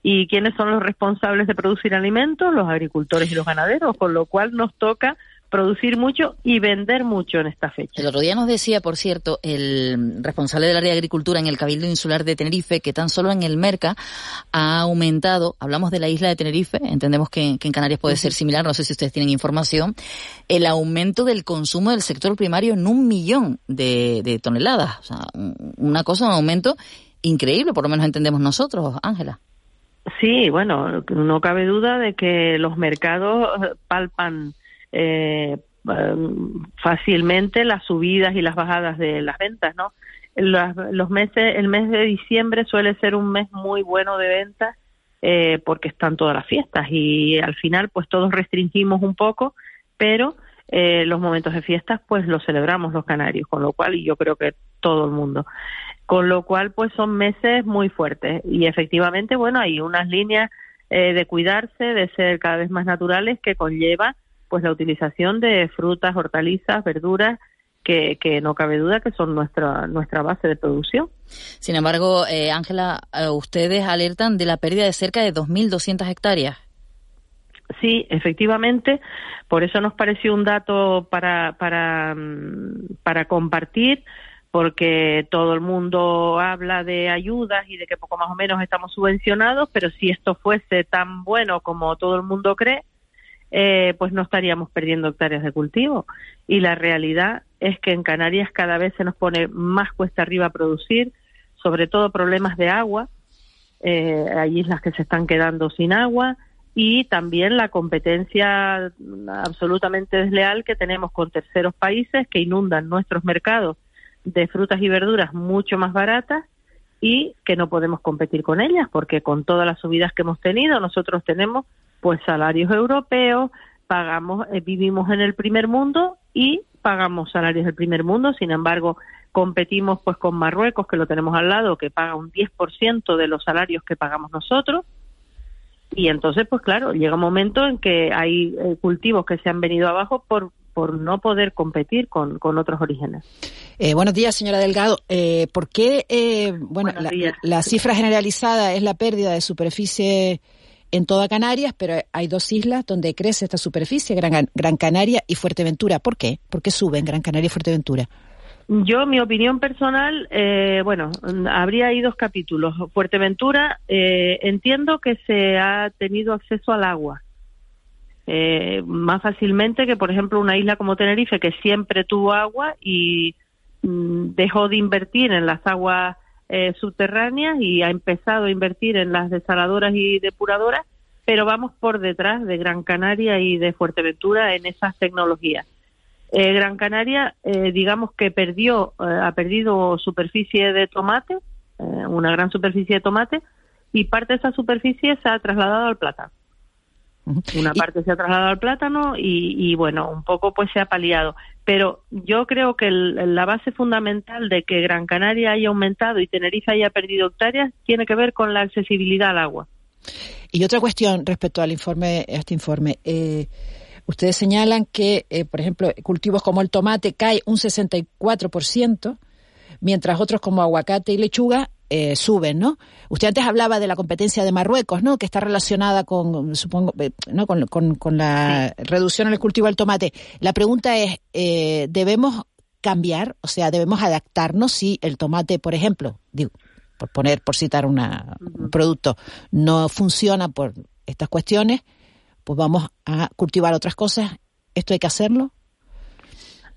y quiénes son los responsables de producir alimentos, los agricultores y los ganaderos, con lo cual nos toca producir mucho y vender mucho en esta fecha. El otro día nos decía, por cierto, el responsable del área de agricultura en el Cabildo Insular de Tenerife que tan solo en el Merca ha aumentado, hablamos de la isla de Tenerife, entendemos que, en Canarias puede ser similar, no sé si ustedes tienen información, el aumento del consumo del sector primario en un millón de, de toneladas. O sea, una cosa, un aumento increíble, por lo menos entendemos nosotros, Ángela. Sí, bueno, no cabe duda de que los mercados palpan eh, fácilmente las subidas y las bajadas de las ventas, ¿no? Los, meses, el mes de diciembre suele ser un mes muy bueno de ventas eh, porque están todas las fiestas y al final pues todos restringimos un poco, pero eh, los momentos de fiestas pues los celebramos los canarios, con lo cual y yo creo que todo el mundo. Con lo cual pues son meses muy fuertes y efectivamente bueno hay unas líneas eh, de cuidarse, de ser cada vez más naturales que conlleva pues la utilización de frutas, hortalizas, verduras, que, que, no cabe duda que son nuestra, nuestra base de producción. Sin embargo, eh, Ángela, eh, ustedes alertan de la pérdida de cerca de 2.200 hectáreas. Sí, efectivamente. Por eso nos pareció un dato para, para, mm, para compartir, porque todo el mundo habla de ayudas y de que poco más o menos estamos subvencionados, pero si esto fuese tan bueno como todo el mundo cree, eh, pues no estaríamos perdiendo hectáreas de cultivo. Y la realidad es que en Canarias cada vez se nos pone más cuesta arriba producir, sobre todo problemas de agua. Eh, hay islas que se están quedando sin agua y también la competencia absolutamente desleal que tenemos con terceros países que inundan nuestros mercados de frutas y verduras mucho más baratas y que no podemos competir con ellas porque con todas las subidas que hemos tenido nosotros tenemos pues salarios europeos, pagamos, eh, vivimos en el primer mundo y pagamos salarios del primer mundo, sin embargo, competimos pues con Marruecos, que lo tenemos al lado, que paga un 10% de los salarios que pagamos nosotros. Y entonces, pues claro, llega un momento en que hay eh, cultivos que se han venido abajo por, por no poder competir con, con otros orígenes. Eh, buenos días, señora Delgado. Eh, ¿Por qué, eh, bueno, la, la, cifra generalizada es la pérdida de superficie en toda Canarias, pero hay dos islas donde crece esta superficie, Gran, Gran Canaria y Fuerteventura. ¿Por qué? ¿Por qué suben Gran Canaria y Fuerteventura? Yo, mi opinión personal, eh, bueno, habría ahí dos capítulos. Fuerteventura, eh, entiendo que se ha tenido acceso al agua eh, más fácilmente que, por ejemplo, una isla como Tenerife, que siempre tuvo agua y mm, dejó de invertir en las aguas eh, subterráneas y ha empezado a invertir en las desaladoras y depuradoras, pero vamos por detrás de Gran Canaria y de Fuerteventura en esas tecnologías. Eh, Gran Canaria, eh, digamos que perdió, ha perdido superficie de tomate, una gran superficie de tomate, y parte de esa superficie se ha trasladado al plátano. Una parte se ha trasladado al plátano y, y, bueno, un poco pues se ha paliado. Pero yo creo que la base fundamental de que Gran Canaria haya aumentado y Tenerife haya perdido hectáreas tiene que ver con la accesibilidad al agua. Y otra cuestión respecto al informe, a este informe. Eh, ustedes señalan que, eh, por ejemplo, cultivos como el tomate cae un 64%, mientras otros como aguacate y lechuga eh, suben, ¿no? Usted antes hablaba de la competencia de Marruecos, ¿no? Que está relacionada con, supongo, eh, ¿no? Con, con, la reducción en el cultivo del tomate. La pregunta es, eh, ¿debemos cambiar? O sea, ¿debemos adaptarnos si el tomate, por ejemplo, digo, por poner, por citar una, un producto, no funciona por estas cuestiones, pues vamos a cultivar otras cosas. ¿Esto hay que hacerlo?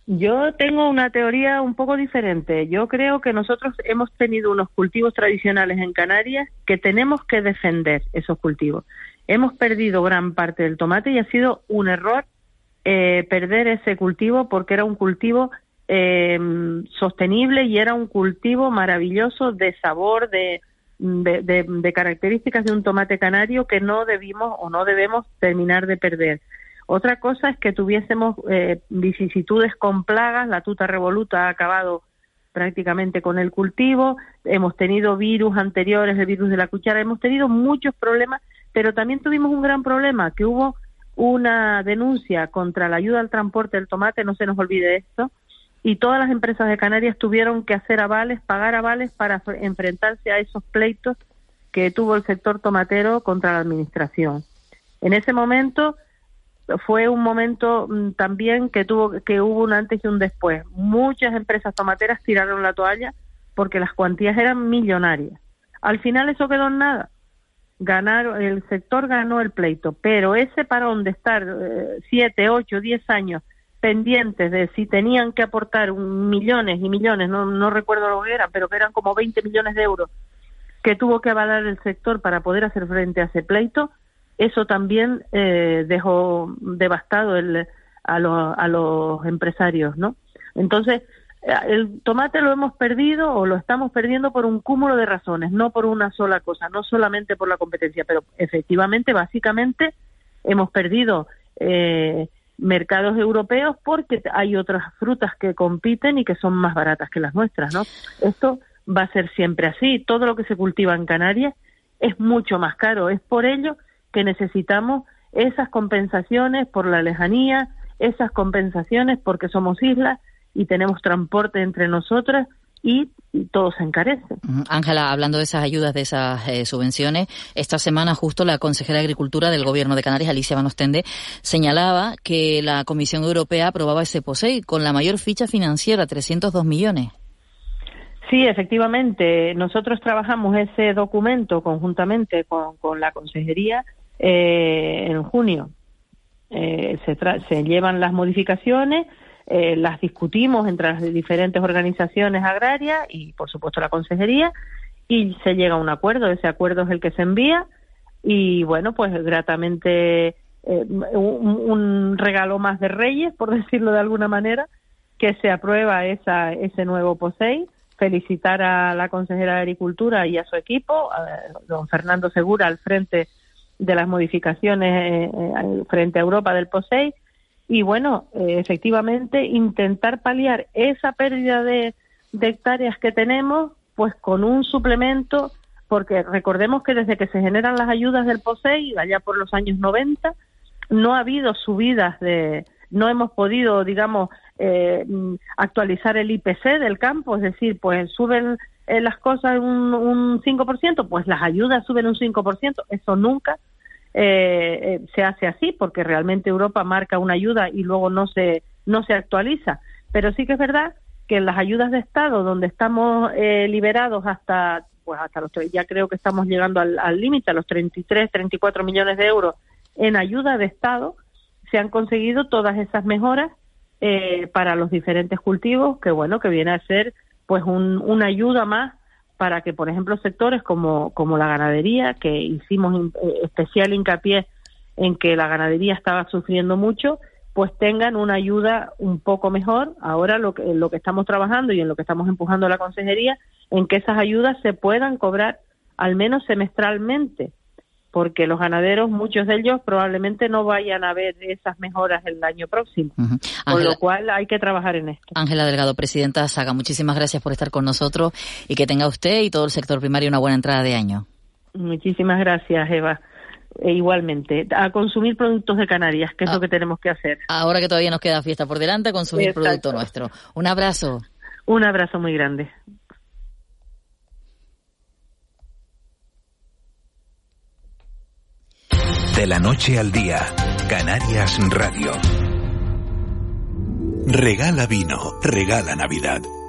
Yo tengo una teoría un poco diferente. Yo creo que nosotros hemos tenido unos cultivos tradicionales en Canarias que tenemos que defender esos cultivos. Hemos perdido gran parte del tomate y ha sido un error eh, perder ese cultivo porque era un cultivo eh, sostenible y era un cultivo maravilloso de sabor, de, de características de un tomate canario que no debimos o no debemos terminar de perder. Otra cosa es que tuviésemos eh, vicisitudes con plagas, la tuta revoluta ha acabado prácticamente con el cultivo, hemos tenido virus anteriores, el virus de la cuchara, hemos tenido muchos problemas, pero también tuvimos un gran problema, que hubo una denuncia contra la ayuda al transporte del tomate, no se nos olvide esto, y todas las empresas de Canarias tuvieron que hacer avales, pagar avales para enfrentarse a esos pleitos que tuvo el sector tomatero contra la administración. En ese momento fue un momento mm, también que tuvo que hubo un antes y un después. Muchas empresas tomateras tiraron la toalla porque las cuantías eran millonarias. Al final eso quedó en nada. Ganaron, el sector ganó el pleito, pero ese parón de estar eh, siete, ocho, diez años pendientes de si tenían que aportar millones y millones, no, no recuerdo lo que eran, pero que eran como 20 millones de euros que tuvo que avalar el sector para poder hacer frente a ese pleito, eso también eh, dejó devastado el, a, a los empresarios, ¿no? Entonces, eh, el tomate lo hemos perdido o lo estamos perdiendo por un cúmulo de razones, no por una sola cosa, no solamente por la competencia, pero efectivamente, básicamente, hemos perdido eh, mercados europeos porque hay otras frutas que compiten y que son más baratas que las nuestras, ¿no? Esto va a ser siempre así. Todo lo que se cultiva en Canarias es mucho más caro. Es por ello que necesitamos esas compensaciones por la lejanía, esas compensaciones porque somos islas y tenemos transporte entre nosotras y, todo se encarece. Ángela, hablando de esas ayudas, de esas eh, subvenciones, esta semana justo la consejera de Agricultura del Gobierno de Canarias, Alicia Banostende, señalaba que la Comisión Europea aprobaba ese POSEI con la mayor ficha financiera, 302 millones. Sí, efectivamente. Nosotros trabajamos ese documento conjuntamente con, la Consejería eh, en junio. Eh, se, se, llevan las modificaciones, eh, las discutimos entre las diferentes organizaciones agrarias y, por supuesto, la Consejería y se llega a un acuerdo. Ese acuerdo es el que se envía y, bueno, pues gratamente un, un, regalo más de Reyes, por decirlo de alguna manera, que se aprueba esa, ese nuevo POSEI felicitar a la consejera de Agricultura y a su equipo, a don Fernando Segura al frente de las modificaciones eh, eh, frente a Europa del POSEI y bueno, eh, efectivamente intentar paliar esa pérdida de, hectáreas que tenemos pues con un suplemento porque recordemos que desde que se generan las ayudas del POSEI, allá por los años 90, no ha habido subidas de, no hemos podido, digamos, eh, actualizar el IPC del campo, es decir, pues suben las cosas un, un 5%, pues las ayudas suben un 5%, eso nunca eh, se hace así, porque realmente Europa marca una ayuda y luego no se, no se actualiza. Pero sí que es verdad que en las ayudas de Estado, donde estamos liberados hasta, pues hasta los, ya creo que estamos llegando al límite, a los 33, 34 millones de euros en ayuda de Estado, se han conseguido todas esas mejoras eh, para los diferentes cultivos, que bueno, que viene a ser pues una ayuda más para que, por ejemplo, sectores como, como la ganadería, que hicimos eh, especial hincapié en que la ganadería estaba sufriendo mucho, pues tengan una ayuda un poco mejor. Ahora lo que, lo que estamos trabajando y en lo que estamos empujando la consejería, en que esas ayudas se puedan cobrar al menos semestralmente porque los ganaderos, muchos de ellos probablemente no vayan a ver esas mejoras el año próximo. Con lo cual hay que trabajar en esto. Ángela Delgado, presidenta Saga, muchísimas gracias por estar con nosotros y que tenga usted y todo el sector primario una buena entrada de año. Muchísimas gracias, Eva. E igualmente, a consumir productos de Canarias, que es lo ah. que tenemos que hacer. Ahora que todavía nos queda fiesta por delante, a consumir producto nuestro. Un abrazo. Un abrazo muy grande. De la noche al día, Canarias Radio. Regala vino, regala Navidad.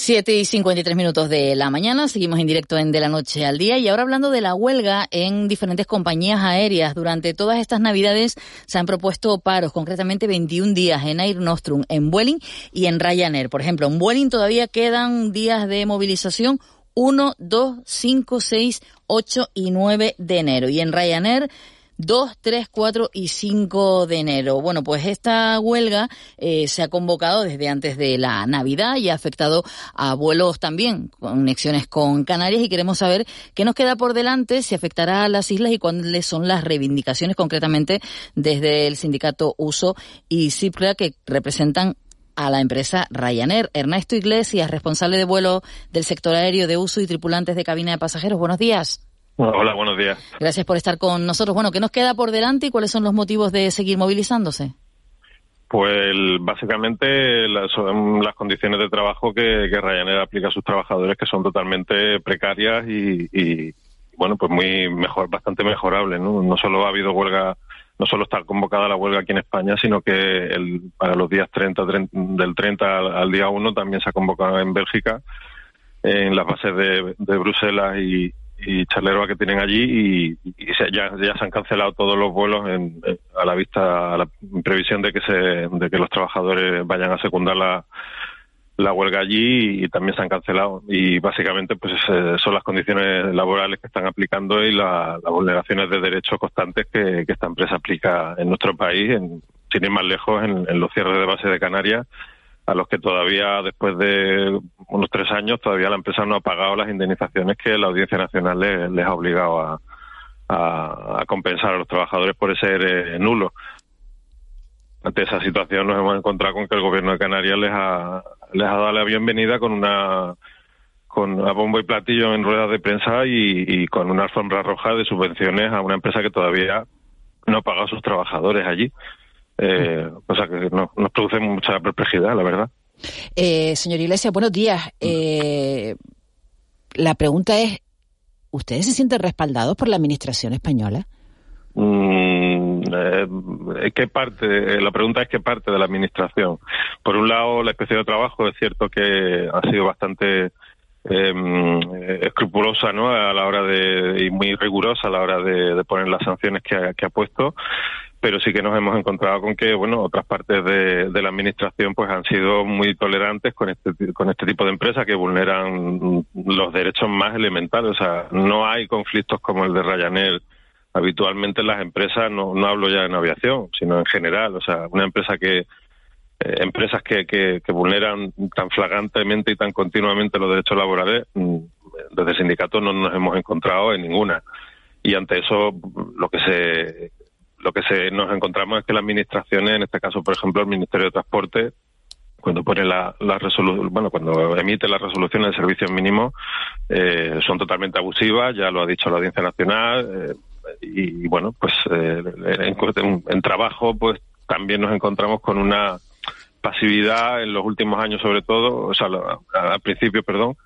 7 y 53 minutos de la mañana, seguimos en directo en De la Noche al Día y ahora hablando de la huelga en diferentes compañías aéreas. Durante todas estas navidades se han propuesto paros, concretamente 21 días en Air Nostrum, en Vueling y en Ryanair. Por ejemplo, en Vueling todavía quedan días de movilización 1, 2, 5, 6, 8 y 9 de enero. Y en Ryanair 2, 3, 4 y 5 de enero. Bueno, pues esta huelga eh, se ha convocado desde antes de la Navidad y ha afectado a vuelos también, conexiones con Canarias y queremos saber qué nos queda por delante, si afectará a las islas y cuáles son las reivindicaciones concretamente desde el sindicato USO y CIPRA que representan a la empresa Ryanair. Ernesto Iglesias, responsable de vuelo del sector aéreo de uso y tripulantes de cabina de pasajeros. Buenos días. Hola, buenos días. Gracias por estar con nosotros. Bueno, ¿qué nos queda por delante y cuáles son los motivos de seguir movilizándose? Pues básicamente las, son las condiciones de trabajo que, que, Ryanair aplica a sus trabajadores que son totalmente precarias y, y bueno, pues muy mejor, bastante mejorables. ¿no? no solo ha habido huelga, no solo está convocada la huelga aquí en España, sino que el, para los días 30, 30 del 30 al, al, día 1 también se ha convocado en Bélgica, en las bases de, de Bruselas y, y Charleroi que tienen allí y, se, ya, ya se han cancelado todos los vuelos en, a la vista, a la previsión de que se, de que los trabajadores vayan a secundar la, la huelga allí y también se han cancelado. Y básicamente pues eh, son las condiciones laborales que están aplicando y la, las vulneraciones de derechos constantes que, que, esta empresa aplica en nuestro país, en, sin ir más lejos, en, en los cierres de base de Canarias a los que todavía, después de unos tres años, todavía la empresa no ha pagado las indemnizaciones que la Audiencia Nacional les, les ha obligado a, a, compensar a los trabajadores por ese eh, nulo. Ante esa situación nos hemos encontrado con que el Gobierno de Canarias les ha, les ha dado la bienvenida con una con a bombo y platillo en ruedas de prensa y, y con una alfombra roja de subvenciones a una empresa que todavía no ha pagado a sus trabajadores allí eh, cosa que no, nos produce mucha perplejidad, la verdad. Eh, señor Iglesias, buenos días. Eh, la pregunta es, ¿ustedes se sienten respaldados por la Administración española? Mm, eh, ¿Qué parte? La pregunta es qué parte de la Administración. Por un lado, la Inspección de Trabajo es cierto que ha sido bastante eh, escrupulosa ¿no? a la hora de y muy rigurosa a la hora de, de poner las sanciones que ha, que ha puesto pero sí que nos hemos encontrado con que bueno otras partes de, de, la administración pues han sido muy tolerantes con este con este tipo de empresas que vulneran los derechos más elementales. O sea no hay conflictos como el de Ryanair. Habitualmente en las empresas no no hablo ya en aviación sino en general. O sea una empresa que eh, empresas que, que, que vulneran tan flagrantemente y tan continuamente los derechos laborales desde sindicatos no nos hemos encontrado en ninguna. Y ante eso lo que se lo que se nos encontramos es que las administraciones, en este caso, por ejemplo, el Ministerio de Transporte, cuando pone la, la resolución, bueno, cuando emite las resoluciones de servicios mínimos, eh, son totalmente abusivas, ya lo ha dicho la Audiencia Nacional, eh, y, y, bueno, pues eh, en, en, trabajo, pues también nos encontramos con una pasividad en los últimos años, sobre todo, o sea, al principio, perdón,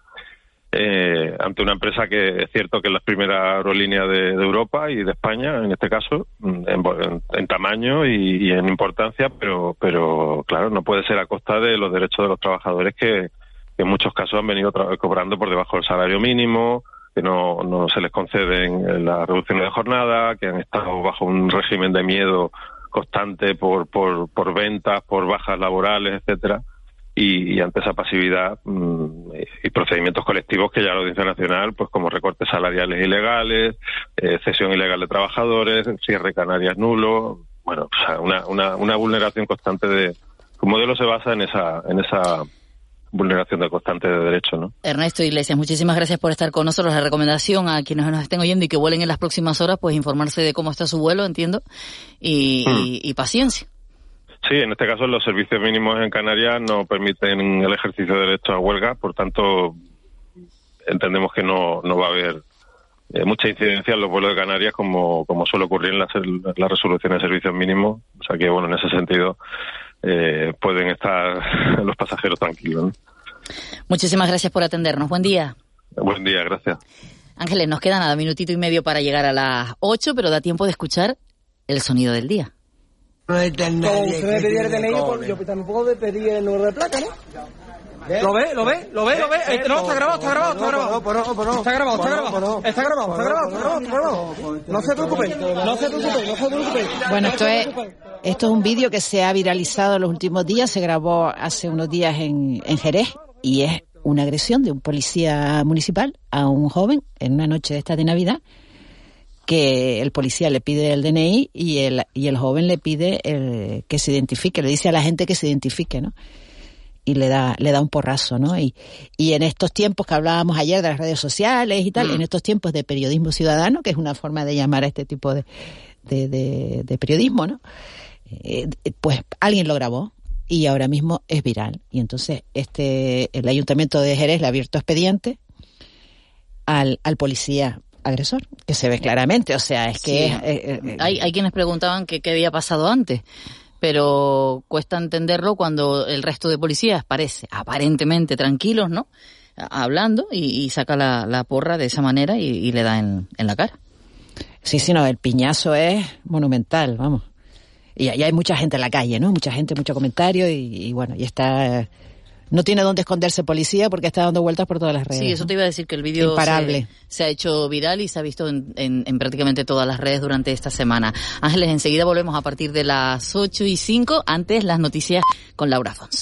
eh, ante una empresa que es cierto que es la primera aerolínea de, Europa y de España, en este caso, en, en, en tamaño y, en importancia, pero, pero claro, no puede ser a costa de los derechos de los trabajadores que, en muchos casos han venido cobrando por debajo del salario mínimo, que no, no se les conceden las reducciones de jornada, que han estado bajo un régimen de miedo constante por, por, por ventas, por bajas laborales, etcétera y, y, ante esa pasividad mmm, y procedimientos colectivos que ya la Audiencia Nacional, pues como recortes salariales ilegales, eh, cesión ilegal de trabajadores, cierre Canarias nulo, bueno, o sea, una, una, una vulneración constante de... Su modelo se basa en esa, en esa vulneración de constante de derechos, ¿no? Ernesto Iglesias, muchísimas gracias por estar con nosotros. La recomendación a quienes nos estén oyendo y que vuelen en las próximas horas, pues informarse de cómo está su vuelo, entiendo, y, mm. y, y paciencia. Sí, en este caso los servicios mínimos en Canarias no permiten el ejercicio de derecho a huelga, por tanto entendemos que no, no va a haber eh, mucha incidencia en los vuelos de Canarias como, como suele ocurrir en las, resoluciones de servicios mínimos. O sea que, bueno, en ese sentido eh, pueden estar los pasajeros tranquilos. ¿no? Muchísimas gracias por atendernos. Buen día. Buen día, gracias. Ángeles, nos queda nada, minutito y medio para llegar a las 8, pero da tiempo de escuchar el sonido del día. No está nadie. Usted me pidiera el DNI, por, yo también puedo pedir el número de placa, ¿no? ¿Lo ve? ¿Lo ve? ¿Lo ve? ¿Lo ve? No, está grabado, está grabado, está grabado. Está grabado, está grabado. Está grabado, está grabado, está grabado, está grabado. No se preocupe, no se preocupe, no se preocupe. Bueno, esto es, esto es un vídeo que se ha viralizado en los últimos días, se grabó hace unos días en, en Jerez y es una agresión de un policía municipal a un joven en una noche de esta de Navidad que el policía le pide el DNI y el, y el joven le pide el, que se identifique, le dice a la gente que se identifique, ¿no? Y le da, le da un porrazo, ¿no? Y, y en estos tiempos que hablábamos ayer de las redes sociales y tal, mm. en estos tiempos de periodismo ciudadano, que es una forma de llamar a este tipo de, de, de, de periodismo, ¿no? Eh, pues alguien lo grabó y ahora mismo es viral. Y entonces este el Ayuntamiento de Jerez le ha abierto expediente al, al policía agresor, que se ve claramente, o sea, es que... Sí. es, eh, eh, hay, hay quienes preguntaban que qué había pasado antes, pero cuesta entenderlo cuando el resto de policías parece aparentemente tranquilos, ¿no? Hablando y, y saca la, la porra de esa manera y, y le da en, en la cara. Sí, sí, no, el piñazo es monumental, vamos. Y ahí hay mucha gente en la calle, ¿no? Mucha gente, mucho comentario y, y bueno, y está... No tiene dónde esconderse policía porque está dando vueltas por todas las redes. Sí, eso te iba a decir que el vídeo se ha hecho viral y se ha visto en, en- en prácticamente todas las redes durante esta semana. Ángeles, enseguida volvemos a partir de las 8 y 5, antes las noticias con Laura Afonso.